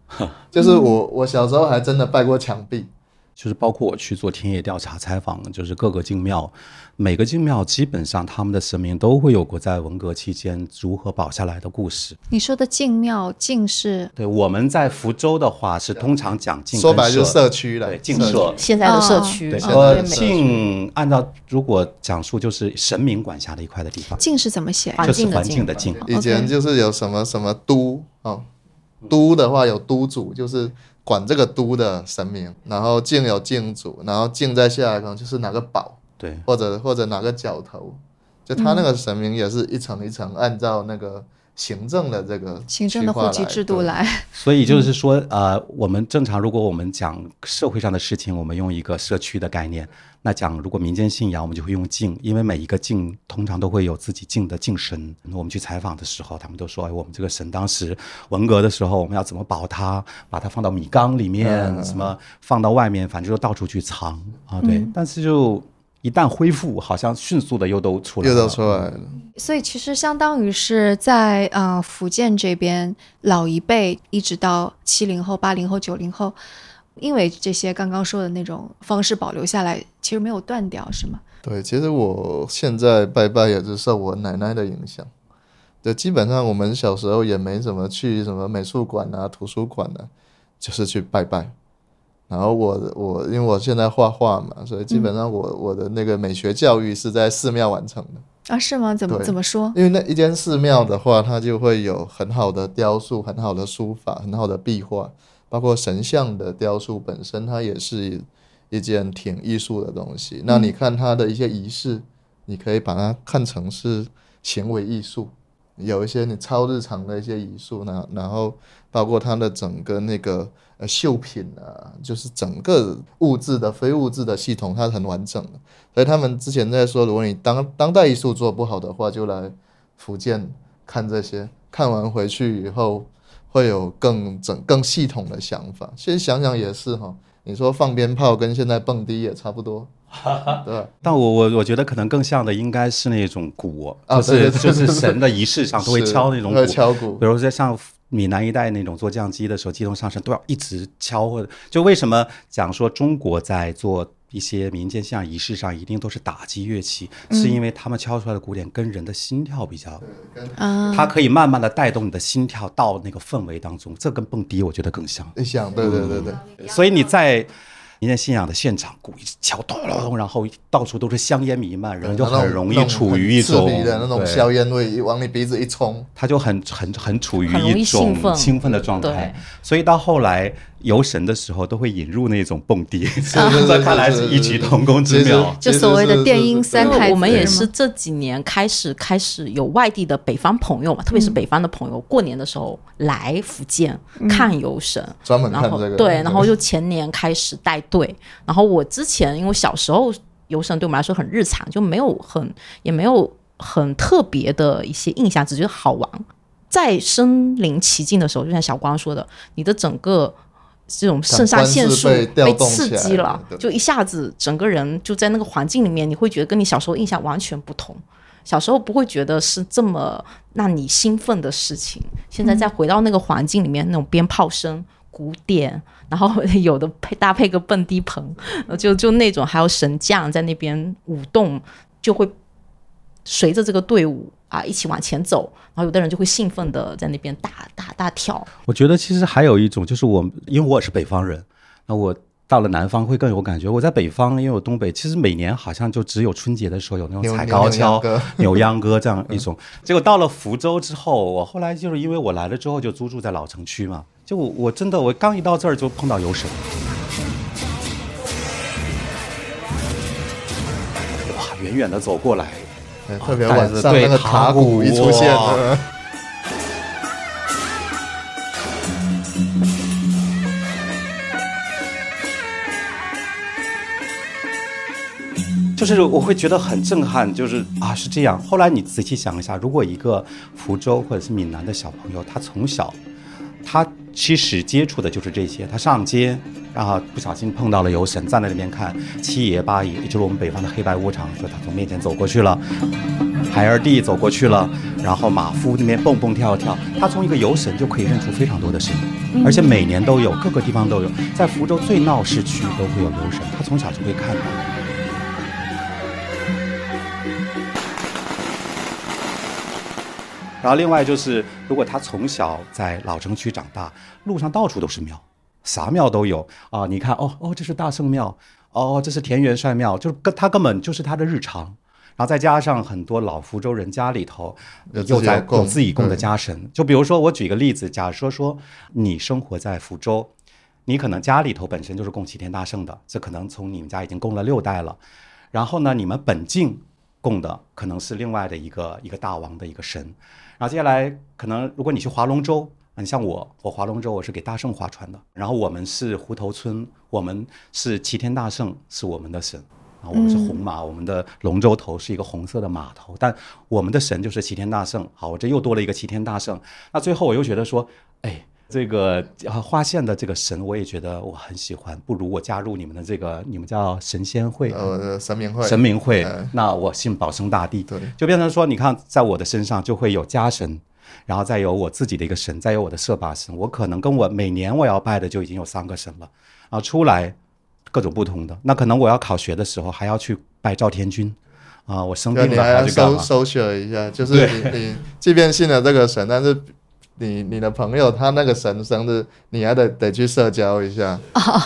就是我 我小时候还真的拜过墙壁。就是包括我去做田野调查采访，就是各个进庙，每个进庙基本上他们的神明都会有过在文革期间如何保下来的故事。你说的进庙进是对，我们在福州的话是通常讲进，说白了就是社区了，对进社。现在的社区，对，哦呃，对每进按照如果讲述就是神明管辖的一块的地方，进是怎么写？就是环境的境境。以前就是有什么什么都哦，都的话有都主，就是管这个都的神明，然后敬有敬主，然后敬在下来可能就是哪个宝，对，或者或者哪个角头，就他那个神明也是一层一层按照那个行政的这个行政的户籍制度来，所以就是说，呃，我们正常如果我们讲社会上的事情，我们用一个社区的概念；那讲如果民间信仰，我们就会用敬，因为每一个敬通常都会有自己敬的敬神。我们去采访的时候，他们都说，哎，我们这个神当时文革的时候，我们要怎么保它，把它放到米缸里面，嗯什么放到外面，反正就到处去藏啊，对。但是就一旦恢复，好像迅速的又都出来了，又都出来了。所以其实相当于是在呃福建这边老一辈一直到七零后、八零后、九零后，因为这些刚刚说的那种方式保留下来，其实没有断掉，是吗？对，其实我现在拜拜也是受我奶奶的影响。对，基本上我们小时候也没怎么去什么美术馆啊、图书馆啊，就是去拜拜。然后我我因为我现在画画嘛，所以基本上我、我的那个美学教育是在寺庙完成的。啊，是吗？怎么怎么说？因为那一间寺庙的话，它就会有很好的雕塑、很好的书法、很好的壁画，包括神像的雕塑本身，它也是一件挺艺术的东西。那你看它的一些仪式，你可以把它看成是行为艺术，有一些你超日常的一些仪式呢，然后包括它的整个那个呃绣品啊，就是整个物质的、非物质的系统，它是很完整的。所以他们之前在说，如果你当当代艺术做不好的话，就来福建看这些，看完回去以后会有更整更系统的想法。其实想想也是哈，你说放鞭炮跟现在蹦迪也差不多，对吧？但我我我觉得可能更像的应该是那种鼓，就是啊对对对就是神的仪式上都会敲那种鼓，敲鼓比如说像闽南一带那种做降机的时候，机动上升都要一直敲，或者就为什么讲说中国在做一些民间信仰仪式上一定都是打击乐器，是因为他们敲出来的鼓点跟人的心跳比较，啊，它可以慢慢的带动你的心跳到那个氛围当中，这跟蹦迪我觉得更像。一想，对对对对，所以你在民间信仰的现场，鼓一直敲咚咚咚，然后到处都是香烟弥漫，人就很容易处于一种鼻的那种硝烟味，往你鼻子一冲，他就很很很处于一种兴奋。的状态，所以到后来游神的时候都会引入那种蹦迪，是 这看来是异曲同工之妙。就所谓的电音三太子我们也是这几年开始开始有外地的北方朋友嘛，特别是北方的朋友，过年的时候来福建看游神，专门然后看这个。对，然后就前年开始带队，然后我之前因为小时候游神对我们来说很日常，就没有很也没有很特别的一些印象，只觉得好玩。在身临其境的时候，就像小光说的，你的整个这种肾上腺素被刺激了就一下子整个人就在那个环境里面，你会觉得跟你小时候印象完全不同。小时候不会觉得是这么让你兴奋的事情，现在再回到那个环境里面，那种鞭炮声、鼓点，然后 有的配搭配个蹦迪棚，呃就就那种还有神将在那边舞动，就会随着这个队伍啊一起往前走，然后有的人就会兴奋的在那边大大大跳。我觉得其实还有一种，就是我因为我也是北方人，那我到了南方会更有感觉。我在北方，因为我东北，其实每年好像就只有春节的时候有那种踩高跷、扭秧歌这样 一种。结果到了福州之后，我后来就是因为我来了之后就租住在老城区嘛，就我我真的我刚一到这儿就碰到游神，哇，远远的走过来，对特别带晚上那个塔塔鼓鼓一出现，就是我会觉得很震撼，就是啊是这样。后来你仔细想一下，如果一个福州或者是闽南的小朋友，他从小他其实接触的就是这些，他上街，然后不小心碰到了游神，站在那边看七爷八爷，也就是我们北方的黑白无常，说他从面前走过去了，孩儿弟走过去了，然后马夫那边蹦蹦跳跳，他从一个游神就可以认出非常多的神，而且每年都有，各个地方都有，在福州最闹市区都会有游神，他从小就会看到。然后另外就是，如果他从小在老城区长大，路上到处都是庙，啥庙都有啊。你看，哦哦，这是大圣庙，哦，这是田元帅庙，就是跟他根本就是他的日常。然后再加上很多老福州人家里头又在有供自己供的家神，就比如说我举个例子，假设说你生活在福州，你可能家里头本身就是供齐天大圣的，这可能从你们家已经供了六代了。然后呢，你们本境供的可能是另外的一个一个大王的一个神。然后接下来可能如果你去划龙舟，你像我，我划龙舟我是给大圣划船的。然后我们是湖头村，我们是齐天大圣是我们的神。啊，我们是红马，我们的龙舟头是一个红色的马头，但我们的神就是齐天大圣。好，我这又多了一个齐天大圣。那最后我又觉得说，哎，这个啊花县的这个神，我也觉得我很喜欢，不如我加入你们的这个，你们叫神仙会，呃，神明会，神明会嗯，那我信保生大帝，对。就变成说，你看，在我的身上就会有家神，然后再有我自己的一个神，再有我的社把神，我可能跟我每年我要拜的就已经有三个神了，啊，出来各种不同的，那可能我要考学的时候还要去拜赵天君，啊，我生，病了还你还要要去？搜搜学一下，就是你你即便信了这个神，但是你你的朋友他那个神生日，你还得得去社交一下，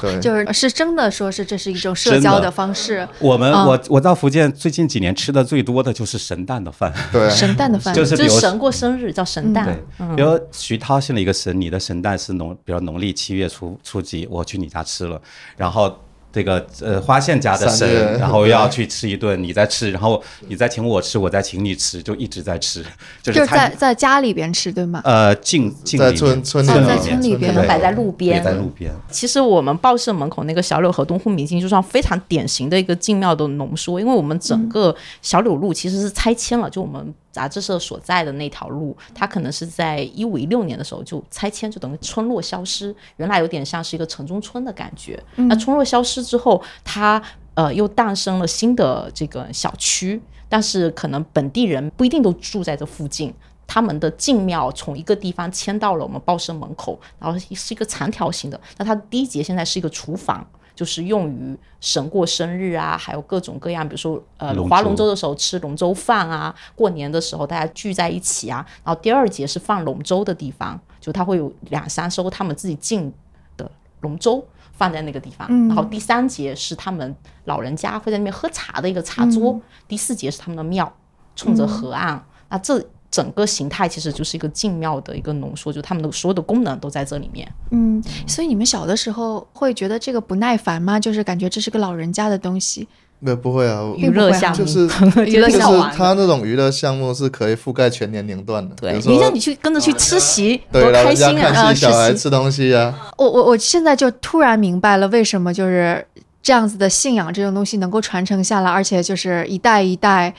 对，就是是真的说是这是一种社交的方式，我们、嗯。我我到福建最近几年吃的最多的就是神诞的饭，对。啊，神诞的饭就是比如就是神过生日叫神诞，对，比如徐涛信了一个神，你的神诞是农，比如农历七月初初几，我去你家吃了，然后这个呃花县家的神，然后要去吃一顿，你再吃，然后你再请我吃，我再请你吃，就一直在吃，就 就是是在在家里边吃对吗？呃进进在村村里哦在村里边对摆在路边。摆在路边，其实我们报社门口那个小柳河东户明星，就算非常典型的一个进庙的浓缩，因为我们整个小柳路其实是拆迁了，就我们杂志社所在的那条路，它可能是在一五一六年的时候就拆迁，就等于村落消失，原来有点像是一个城中村的感觉。那村落消失之后，它呃又诞生了新的这个小区，但是可能本地人不一定都住在这附近。他们的进庙从一个地方迁到了我们报社门口，然后是一个长条形的。那它的第一节现在是一个厨房，就是用于神过生日啊，还有各种各样，比如说呃划龙舟的时候吃龙舟饭啊，过年的时候大家聚在一起啊。然后第二节是放龙舟的地方，就他会有两三艘他们自己进的龙舟。放在那个地方。嗯然后第三节是他们老人家会在那边喝茶的一个茶桌，嗯第四节是他们的庙，冲着河岸。那这整个形态其实就是一个静妙的一个浓缩，就他们的所有的功能都在这里面。嗯，所以你们小的时候会觉得这个不耐烦吗？就是感觉这是个老人家的东西，没有不会啊，娱乐项目就是 娱乐项目他那种娱乐项目是可以覆盖全年龄段的。对，你让你去跟着去吃席，多开心啊！啊，戏，小孩。吃东西啊，我我我现在就突然明白了，为什么就是这样子的信仰这种东西能够传承下来，而且就是一代一代，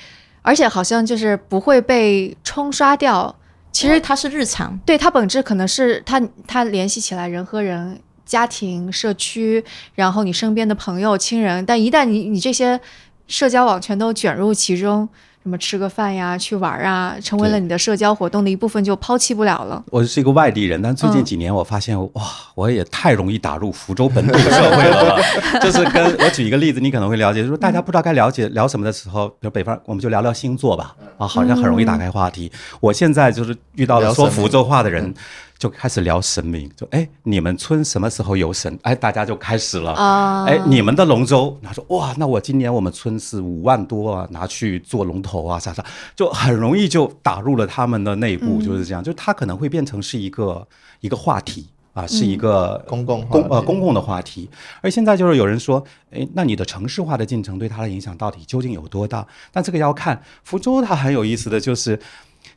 而且好像就是不会被冲刷掉。其实它是日常，对它本质可能是它它联系起来人和人、家庭、社区，然后你身边的朋友、亲人，但一旦你你这些社交网全都卷入其中，什么吃个饭呀、去玩啊，成为了你的社交活动的一部分，就抛弃不了了。我是一个外地人，但最近嗯几年我发现，哇，我也太容易打入福州本土社会了吧。就是跟我举一个例子，你可能会了解，就是大家不知道该了解聊什么的时候，比如北方，我们就聊聊星座吧，啊，好像很容易打开话题。我现在就是遇到了说福州话的人。就开始聊神明，就哎，你们村什么时候有神？哎，大家就开始了。啊哎，你们的龙舟，他说哇，那我今年我们村是五万多啊，拿去做龙头啊，啥啥，就很容易就打入了他们的内部，就是这样，就它可能会变成是一个一个话题。啊，是一个公共公呃公共的话题，而现在就是有人说，哎，那你的城市化的进程对它的影响到底究竟有多大？但这个要看福州，它很有意思的就是，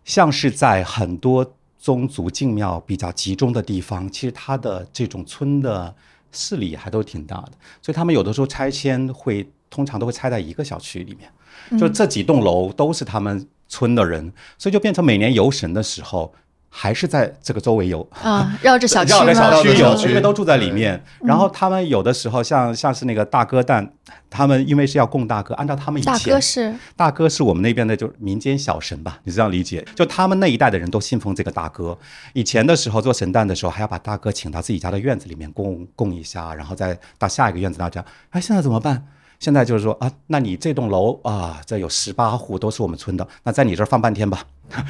像是在很多宗族敬庙比较集中的地方，其实它的这种村的势力还都挺大的，所以他们有的时候拆迁会通常都会拆在一个小区里面，就这几栋楼都是他们村的人，所以就变成每年游神的时候。还是在这个周围游，啊，绕着小区绕着小？区游，因为都住在里面。然后他们有的时候像像是那个大哥蛋，他们因为是要供大哥，按照他们以前大前哥是大哥是我们那边的，就是民间小神吧，你这样理解？就他们那一代的人都信奉这个大哥。以前的时候做神诞的时候，还要把大哥请到自己家的院子里面供供一下，然后再到下一个院子那这样。哎，现在怎么办？现在就是说啊，那你这栋楼啊，这有十八户都是我们村的，那在你这儿放半天吧。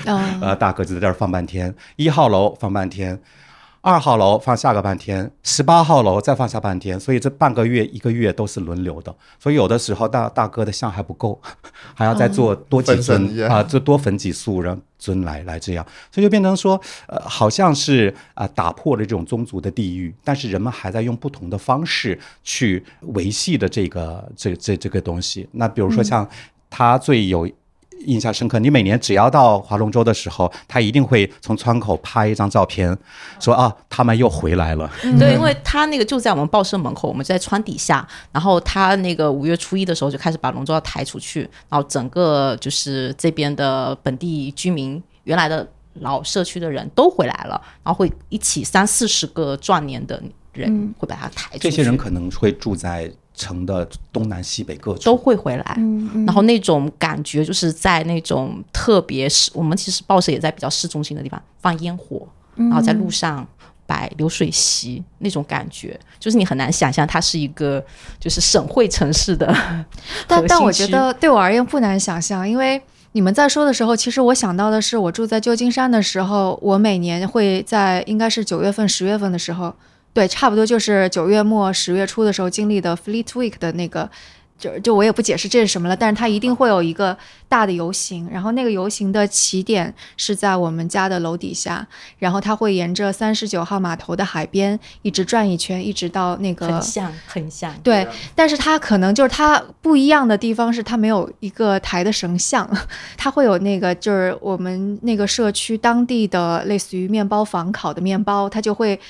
啊，呃，大哥就在这儿放半天，一号楼放半天，二号楼放下个半天，十八号楼再放下半天，所以这半个月一个月都是轮流的，所以有的时候大大哥的像还不够，还要再做多几尊啊，就多焚几束让尊来来这样，所以就变成说，呃，好像是啊、打破了这种宗族的地域，但是人们还在用不同的方式去维系的这个这这这个东西。那比如说像他最有印象深刻。你每年只要到划龙舟的时候，他一定会从窗口拍一张照片，说啊，他们又回来了。对，因为他那个就在我们报社门口，我们就在窗底下。然后他那个五月初一的时候就开始把龙舟要抬出去，然后整个就是这边的本地居民，原来的老社区的人都回来了，然后会一起三四十个壮年的人会把它抬出去。这些人可能会住在城的东南西北各处，都会回来。嗯然后那种感觉就是在那种特别市，我们其实报社也在比较市中心的地方放烟火，然后在路上摆流水席，那种感觉就是你很难想象它是一个就是省会城市的 但但我觉得对我而言不难想象，因为你们在说的时候，其实我想到的是，我住在旧金山的时候，我每年会在应该是九月份、十月份的时候，对，差不多就是九月末、十月初的时候经历的 Fleet Week 的那个。就就我也不解释这是什么了，但是它一定会有一个大的游行，然后那个游行的起点是在我们家的楼底下，然后它会沿着三十九号码头的海边一直转一圈，一直到那个很像很像。对，但是它可能就是它不一样的地方是它没有一个台的神像，它会有那个就是我们那个社区当地的类似于面包房烤的面包，它就会。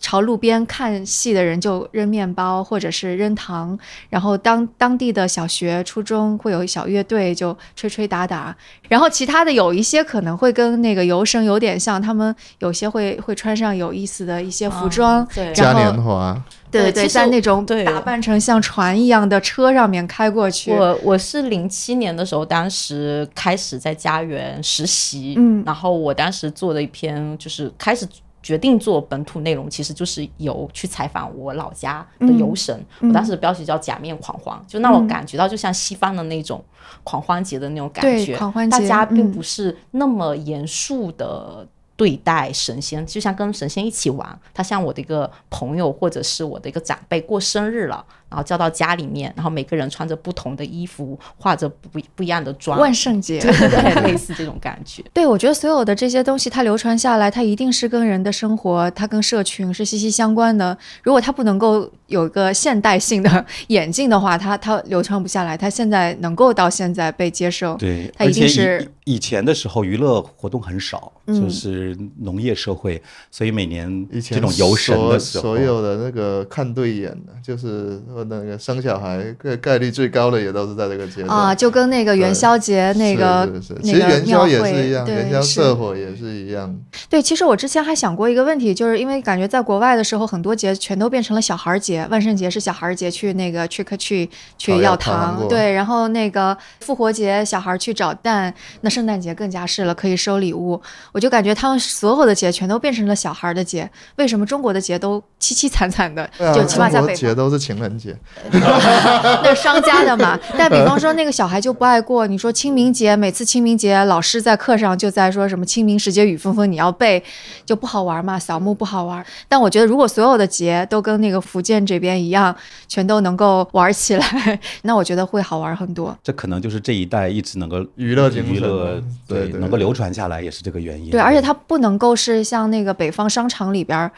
朝路边看戏的人就扔面包或者是扔糖，然后当当地的小学、初中会有小乐队就吹吹打打，然后其他的有一些可能会跟那个游神有点像，他们有些会会穿上有意思的一些服装，对嘉年华，对对，对在那种打扮成像船一样的车上面开过去。我我是零七年的时候，当时开始在家园实习，嗯然后我当时做的一篇就是开始决定做本土内容，其实就是有去采访我老家的游神。嗯我当时的标题叫“假面狂欢”，就让我感觉到就像西方的那种狂欢节的那种感对觉，狂欢节大家并嗯不是那么严肃的。对待神仙，就像跟神仙一起玩。他像我的一个朋友，或者是我的一个长辈过生日了，然后叫到家里面，然后每个人穿着不同的衣服，化着不不一样的妆，万圣节，对对对，类似这种感觉。对，我觉得所有的这些东西，它流传下来，它一定是跟人的生活，它跟社群是息息相关的。如果它不能够有一个现代性的眼镜的话，它它流传不下来。它现在能够到现在被接受，对，它一定是以前的时候娱乐活动很少，嗯就是农业社会，所以每年以前这种游神的时候，所所有的那个看对眼的，就是说那个生小孩概概率最高的也都是在这个阶段啊，就跟那个元宵节那个其实个元宵也庙会是一样，元宵社火也是一样。对，其实我之前还想过一个问题，就是因为感觉在国外的时候，很多节全都变成了小孩儿节，万圣节是小孩儿节，去那个 trick or treat 去要糖，对，然后那个复活节小孩儿去找蛋，那圣诞节更加是了，可以收礼物。我就感觉他们所有的节全都变成了小孩儿的节，为什么中国的节都凄凄惨惨的？啊，就起码在北方，节都是情人节，那是商家的嘛。但比方说那个小孩就不爱过，你说清明节，每次清明节老师在课上就在说什么清明时节雨纷纷，你要背，就不好玩嘛，扫墓不好玩。但我觉得如果所有的节都跟那个福建这边一样，全都能够玩起来，那我觉得会好玩很多。这可能就是这一代一直能够娱乐精神娱乐对对能够流传下来，也是这个原因。对，而且它不能够是像那个北方商场里边儿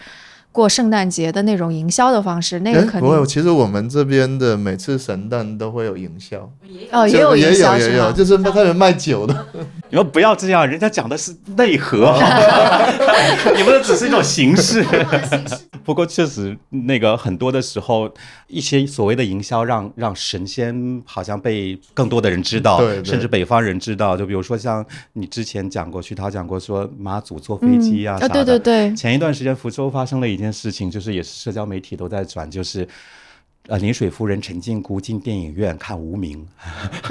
过圣诞节的那种营销的方式，那个肯定不会，其实我们这边的每次神诞都会有营销，哦也有营销也有，就是他们卖酒的，你们不要这样，人家讲的是内核，你们只是一种形式。不过确实，那个很多的时候，一些所谓的营销让让神仙好像被更多的人知道，对对甚至北方人知道。就比如说像你之前讲过，徐涛讲过说妈祖坐飞机啊啥啊，的。对对对，前一段时间福州发生了一件事情，就是也是社交媒体都在转，就是。呃，临水夫人陈靖姑进电影院看《无名》，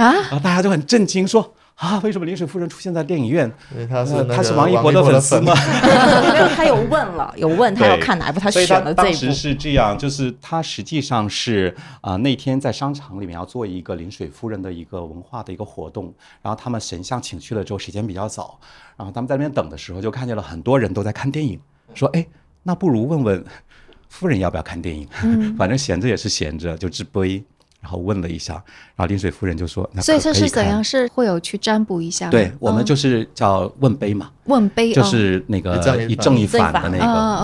啊，然 后大家就很震惊，说啊，为什么临水夫人出现在电影院？因为他是呃那个他是王一博的粉丝吗？？没有，他有问了，有问他要看哪一部，他选了这当时。是这样，就是他实际上是啊、那天在商场里面要做一个临水夫人的一个文化的一个活动，然后他们神像请去了之后，时间比较早，然后他们在那边等的时候，就看见了很多人都在看电影，说哎，那不如问问夫人要不要看电影，嗯 反正闲着也是闲着，就直杯。然后问了一下，然后临水夫人就说：“那所以可可以这是怎样？是会有去占卜一下吗？对我们嗯就是叫问杯嘛，问杯，就哦是那个一正一反的那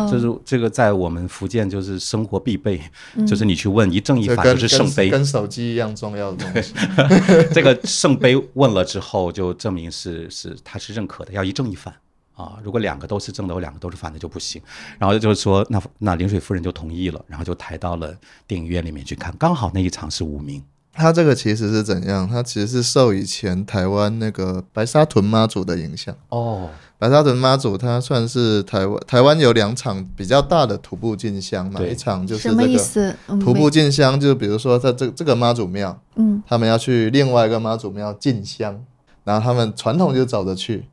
个，就是这个在我们福建就是生活必备，嗯就是你去问一正一反就是圣杯，跟跟手机一样重要的东西。这个圣杯问了之后就证明是是他是认可的，要一正一反。啊，如果两个都是正的，我两个都是反的就不行。然后就是说，那那临水夫人就同意了，然后就抬到了电影院里面去看。刚好那一场是无名，他这个其实是怎样？他其实是受以前台湾那个白沙屯妈祖的影响。哦，白沙屯妈祖它算是台湾台湾有两场比较大的徒步进香嘛，一场就是什么这个意思？嗯徒步进香，就比如说在这这个妈祖庙，嗯他们要去另外一个妈祖庙进香，然后他们传统就走着去，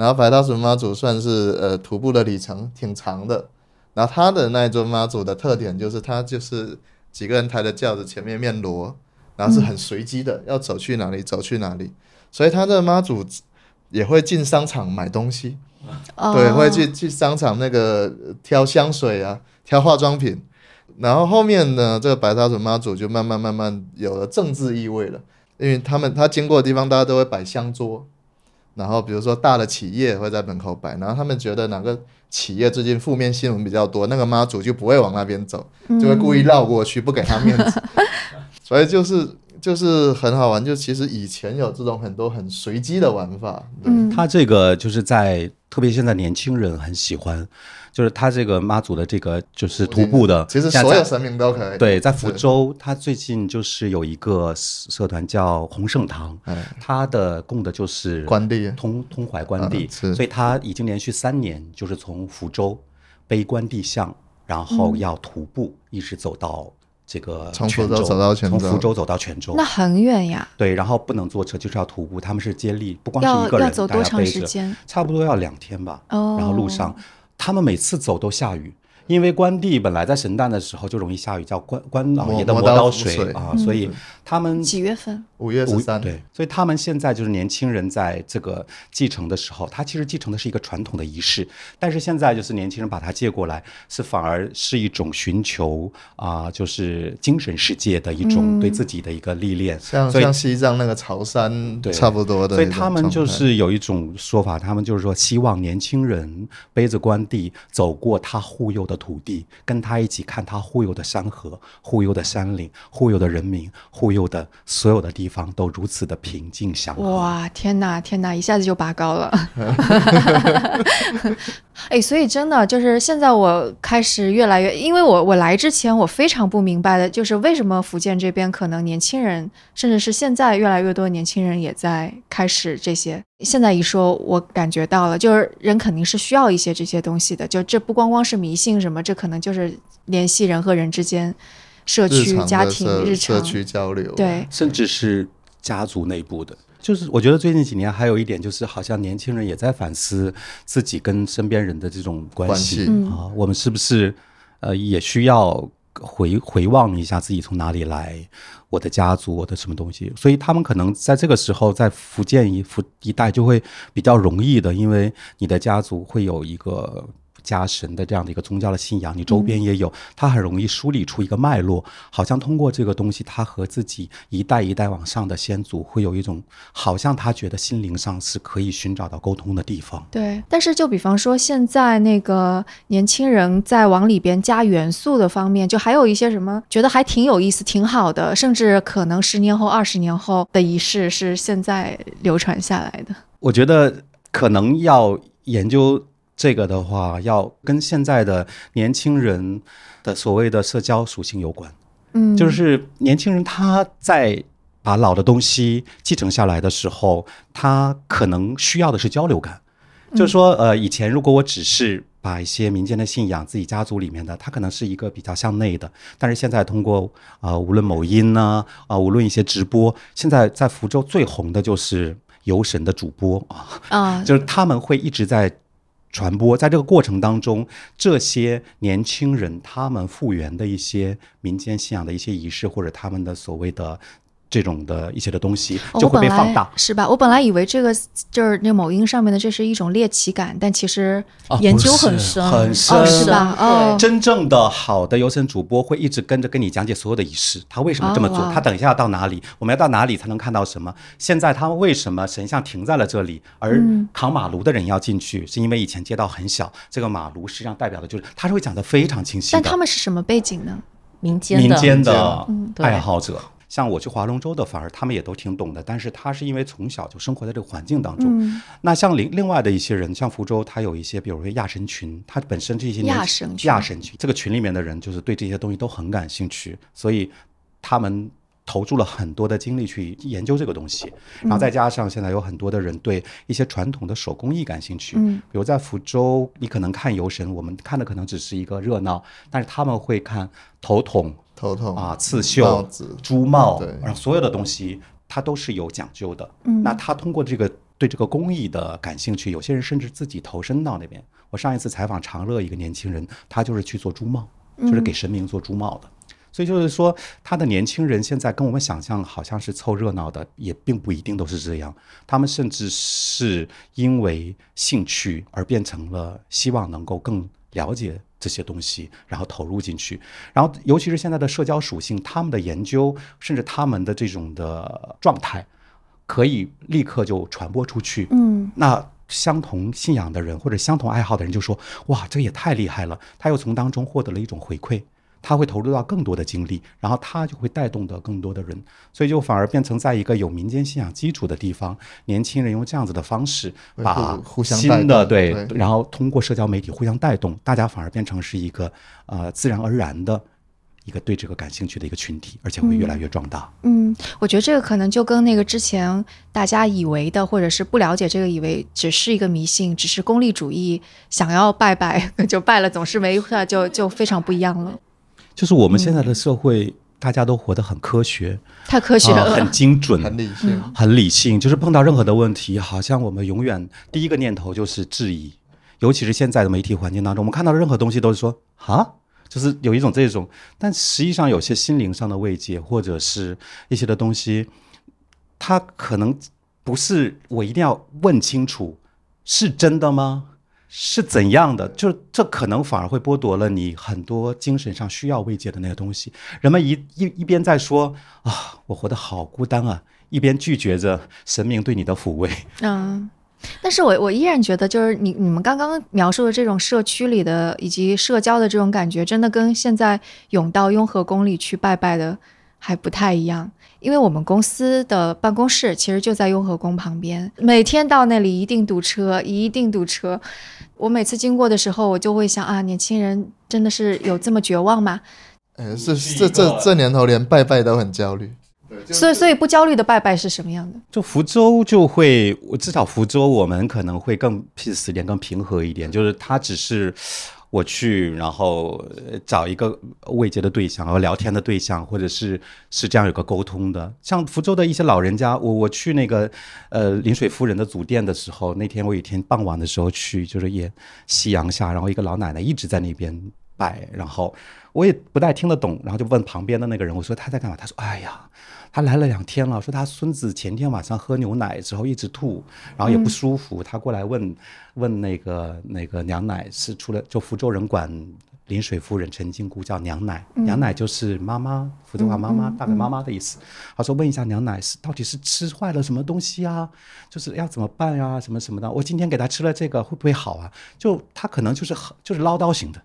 然后白沙屯妈祖算是呃徒步的里程挺长的，然后他的那一尊妈祖的特点就是他就是几个人抬着轿子，前面面锣，然后是很随机的，要走去哪里走去哪里，所以他的妈祖也会进商场买东西，对，会去去商场那个挑香水啊，挑化妆品。然后后面呢，这个白沙屯妈祖就慢慢慢慢有了政治意味了，因为他们他经过的地方，大家都会摆香桌，然后比如说大的企业会在门口摆，然后他们觉得哪个企业最近负面新闻比较多，那个妈祖就不会往那边走，就会故意绕过去，不给他面子。所以就是就是很好玩，就其实以前有这种很多很随机的玩法，嗯。他这个就是在特别现在年轻人很喜欢，就是他这个妈祖的这个就是徒步的，其实所有神明都可以。对，在福，州，他最近就是有一个社团叫洪圣堂，哎，他的供的就是关帝。通通怀关帝，嗯是。所以他已经连续三年就是从福州背关帝像，然后要徒步一直走到这个从，福州走到泉州从福州走到泉州那。很远呀，对，然后不能坐车，就是要徒步。他们是接力，不光是一个人，要走多长时间？差不多要两天吧。哦，然后路上，他们每次走都下雨，因为关帝本来在神诞的时候就容易下雨，叫关关老爷的磨刀磨刀水水。啊，所以他们几月份？五月十三，对，所以他们现在就是年轻人在这个继承的时候，他其实继承的是一个传统的仪式，但是现在就是年轻人把它借过来，是反而是一种寻求啊、就是精神世界的一种对自己的一个历练。所以像像西藏那个潮汕对。差不多的所以他们就是有一种说法，他们就是说希望年轻人背着关帝走过他护佑的土地，跟他一起看他护佑的山河、护佑的山岭、护佑的人民、护佑的所有的地方都如此的平静祥和。哇，天哪，天哪，一下子就拔高了。哎，所以真的就是现在我开始越来越，因为我我来之前我非常不明白的，就是为什么福建这边可能年轻人，甚至是现在越来越多的年轻人也在开始这些。现在一说，我感觉到了，就是人肯定是需要一些这些东西的，就这不光光是迷信什么，这可能就是联系人和人之间、社区、家庭、日常，社区交流，对，甚至是家族内部的。就是我觉得最近几年还有一点，就是好像年轻人也在反思自己跟身边人的这种关关系系嗯啊，我们是不是呃也需要回回望一下自己从哪里来，我的家族，我的什么东西？所以他们可能在这个时候，在福建一福一带就会比较容易的，因为你的家族会有一个。家神的这样的一个宗教的信仰，你周边也有，它很容易梳理出一个脉络，好像通过这个东西，他和自己一代一代往上的先祖会有一种，好像他觉得心灵上是可以寻找到沟通的地方。对，但是就比方说，现在那个年轻人在往里边加元素的方面，就还有一些什么觉得还挺有意思、挺好的，甚至可能十年后、二十年后的仪式是现在流传下来的。我觉得可能要研究这个的话，要跟现在的年轻人的所谓的社交属性有关。嗯，就是年轻人他在把老的东西继承下来的时候，他可能需要的是交流感。就是说，呃，以前如果我只是把一些民间的信仰，自己家族里面的，它可能是一个比较向内的。但是现在通过啊、呃无论某音呢，啊、无论一些直播，现在在福州最红的就是游神的主播啊，啊，就是他们会一直在传播，在这个过程当中，这些年轻人他们复原的一些民间信仰的一些仪式，或者他们的所谓的这种的一些的东西，就会被放大。是吧？我本来以为这个就是那某音上面的，这是一种猎奇感，但其实啊研究很深很深，哦是吧哦真正的好的游神主播会一直跟着跟你讲解所有的仪式，他为什么这么做，哦他等一下要到哪里，我们要到哪里才能看到什么？现在他们为什么神像停在了这里，而嗯扛马炉的人要进去，是因为以前街道很小，这个马炉实际上代表的就是他是会讲得非常清晰的。但他们是什么背景呢？民间的民间的爱好者。像我去划龙舟的，反而他们也都挺懂的，但是他是因为从小就生活在这个环境当中。嗯那像另另外的一些人，像福州，他有一些，比如说亚神群，他本身这些年亚神群亚神群这个群里面的人，就是对这些东西都很感兴趣，所以他们投注了很多的精力去研究这个东西。然后再加上现在有很多的人对一些传统的手工艺感兴趣，嗯比如在福州，你可能看游神，我们看的可能只是一个热闹，但是他们会看头筒头痛啊、刺帽绣、子，珠帽对，然后所有的东西它都是有讲究的。嗯那他通过这个对这个工艺的感兴趣，有些人甚至自己投身到那边。我上一次采访长乐一个年轻人，他就是去做珠帽，就是给神明做珠帽的。所以就是说，他的年轻人现在跟我们想象好像是凑热闹的，也并不一定都是这样。他们甚至是因为兴趣而变成了希望能够更了解这些东西，然后投入进去。然后，尤其是现在的社交属性，他们的研究，甚至他们的这种的状态，可以立刻就传播出去。嗯那相同信仰的人或者相同爱好的人就说：“哇，这也太厉害了！”他又从当中获得了一种回馈，他会投入到更多的精力，然后他就会带动的更多的人，所以就反而变成在一个有民间信仰基础的地方，年轻人用这样子的方式把互互相新的对，然后通过社交媒体互相带动，大家反而变成是一个呃自然而然的一个对这个感兴趣的一个群体，而且会越来越壮大。嗯，我觉得这个可能就跟那个之前大家以为的，或者是不了解这个，以为只是一个迷信，只是功利主义，想要拜拜 就拜了，总是没事，就就非常不一样了，就是我们现在的社会，大家都活得很科学，太科学啊了。很精准，很理性，很理性，就是碰到任何的问题，好像我们永远第一个念头就是质疑，尤其是现在的媒体环境当中，我们看到的任何东西都是说啊，就是有一种这种，但实际上有些心灵上的慰藉，或者是一些的东西，它可能不是我一定要问清楚是真的吗？是怎样的？就这可能反而会剥夺了你很多精神上需要慰藉的那个东西。人们一一一边在说啊，我活得好孤单啊，一边拒绝着神明对你的抚慰。嗯，但是我我依然觉得，就是你你们刚刚描述的这种社区里的以及社交的这种感觉，真的跟现在涌到雍和宫里去拜拜的还不太一样。因为我们公司的办公室其实就在雍和宫旁边，每天到那里一定堵车，一定堵车。我每次经过的时候，我就会想啊，年轻人真的是有这么绝望吗？哎，是这这这年头连拜拜都很焦虑。所以所以不焦虑的拜拜是什么样的？就福州就会，至少福州我们可能会更 peace 一点，更平和一点，就是它只是。我去，然后找一个慰藉的对象，然后聊天的对象，或者是是这样有个沟通的。像福州的一些老人家，我我去那个呃临水夫人的祖店的时候，那天我有一天傍晚的时候去，就是也夕阳下，然后一个老奶奶一直在那边拜，然后我也不太听得懂，然后就问旁边的那个人，我说他在干嘛？他说：“哎呀。”他来了两天了，说他孙子前天晚上喝牛奶之后一直吐，然后也不舒服。他过来问问那个那个娘奶是出了就福州人管临水夫人陈金姑叫娘奶，娘奶就是妈妈，福州话妈妈大概妈妈的意思。他说问一下娘奶是到底是吃坏了什么东西啊？就是要怎么办呀？什么什么的？我今天给他吃了这个会不会好啊？就他可能就是就是唠叨型的。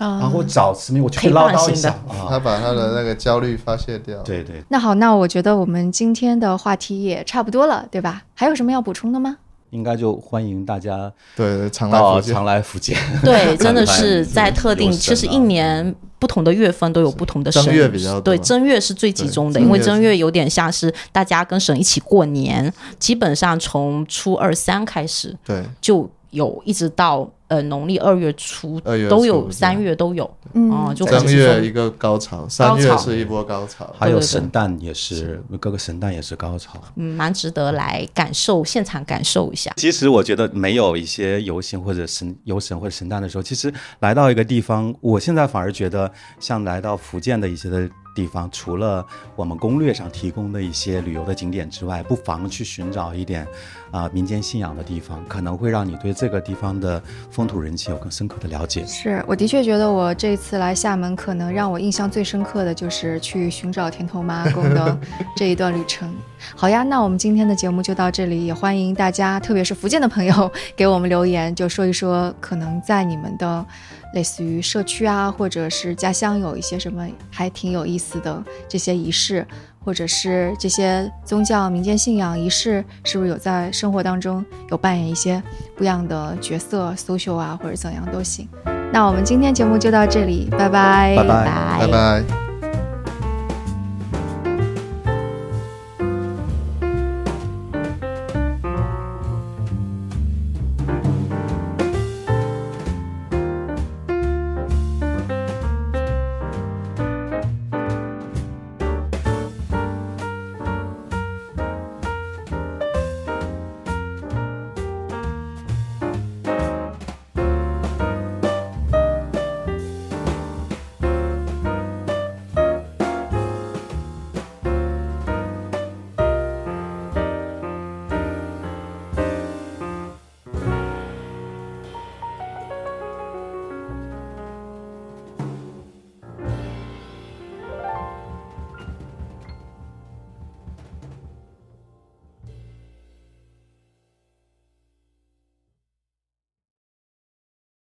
然后找慈明，我去唠叨一下，他把他的那个焦虑发泄掉。对对。那好，那我觉得我们今天的话题也差不多了，对吧？还有什么要补充的吗？应该就欢迎大家对常来常来福建。对，真的是在特定，其实一年不同的月份都有不同的正月比较对，正月是最集中的，因为正月有点像是大家跟神一起过年，基本上从初二三开始，对，就有一直到。呃，农历二月初都有，三月都有，嗯，就正月一个高潮，三月是一波高潮，还有神诞也是，各个神诞也是高潮，嗯，蛮值得来感受，现场感受一下。其实我觉得没有一些游行或者神游神或者神诞的时候，其实来到一个地方，我现在反而觉得像来到福建的一些的。地方除了我们攻略上提供的一些旅游的景点之外，不妨去寻找一点啊民间信仰的地方，可能会让你对这个地方的风土人情有更深刻的了解。是我的确觉得我这次来厦门，可能让我印象最深刻的就是去寻找田头妈 宫的这一段旅程。好呀，那我们今天的节目就到这里，也欢迎大家，特别是福建的朋友给我们留言，就说一说可能在你们的。类似于社区啊，或者是家乡有一些什么还挺有意思的这些仪式，或者是这些宗教民间信仰仪式，是不是有在生活当中有扮演一些不一样的角色，social 啊，或者怎样都行。那我们今天节目就到这里，拜拜，拜拜，拜拜。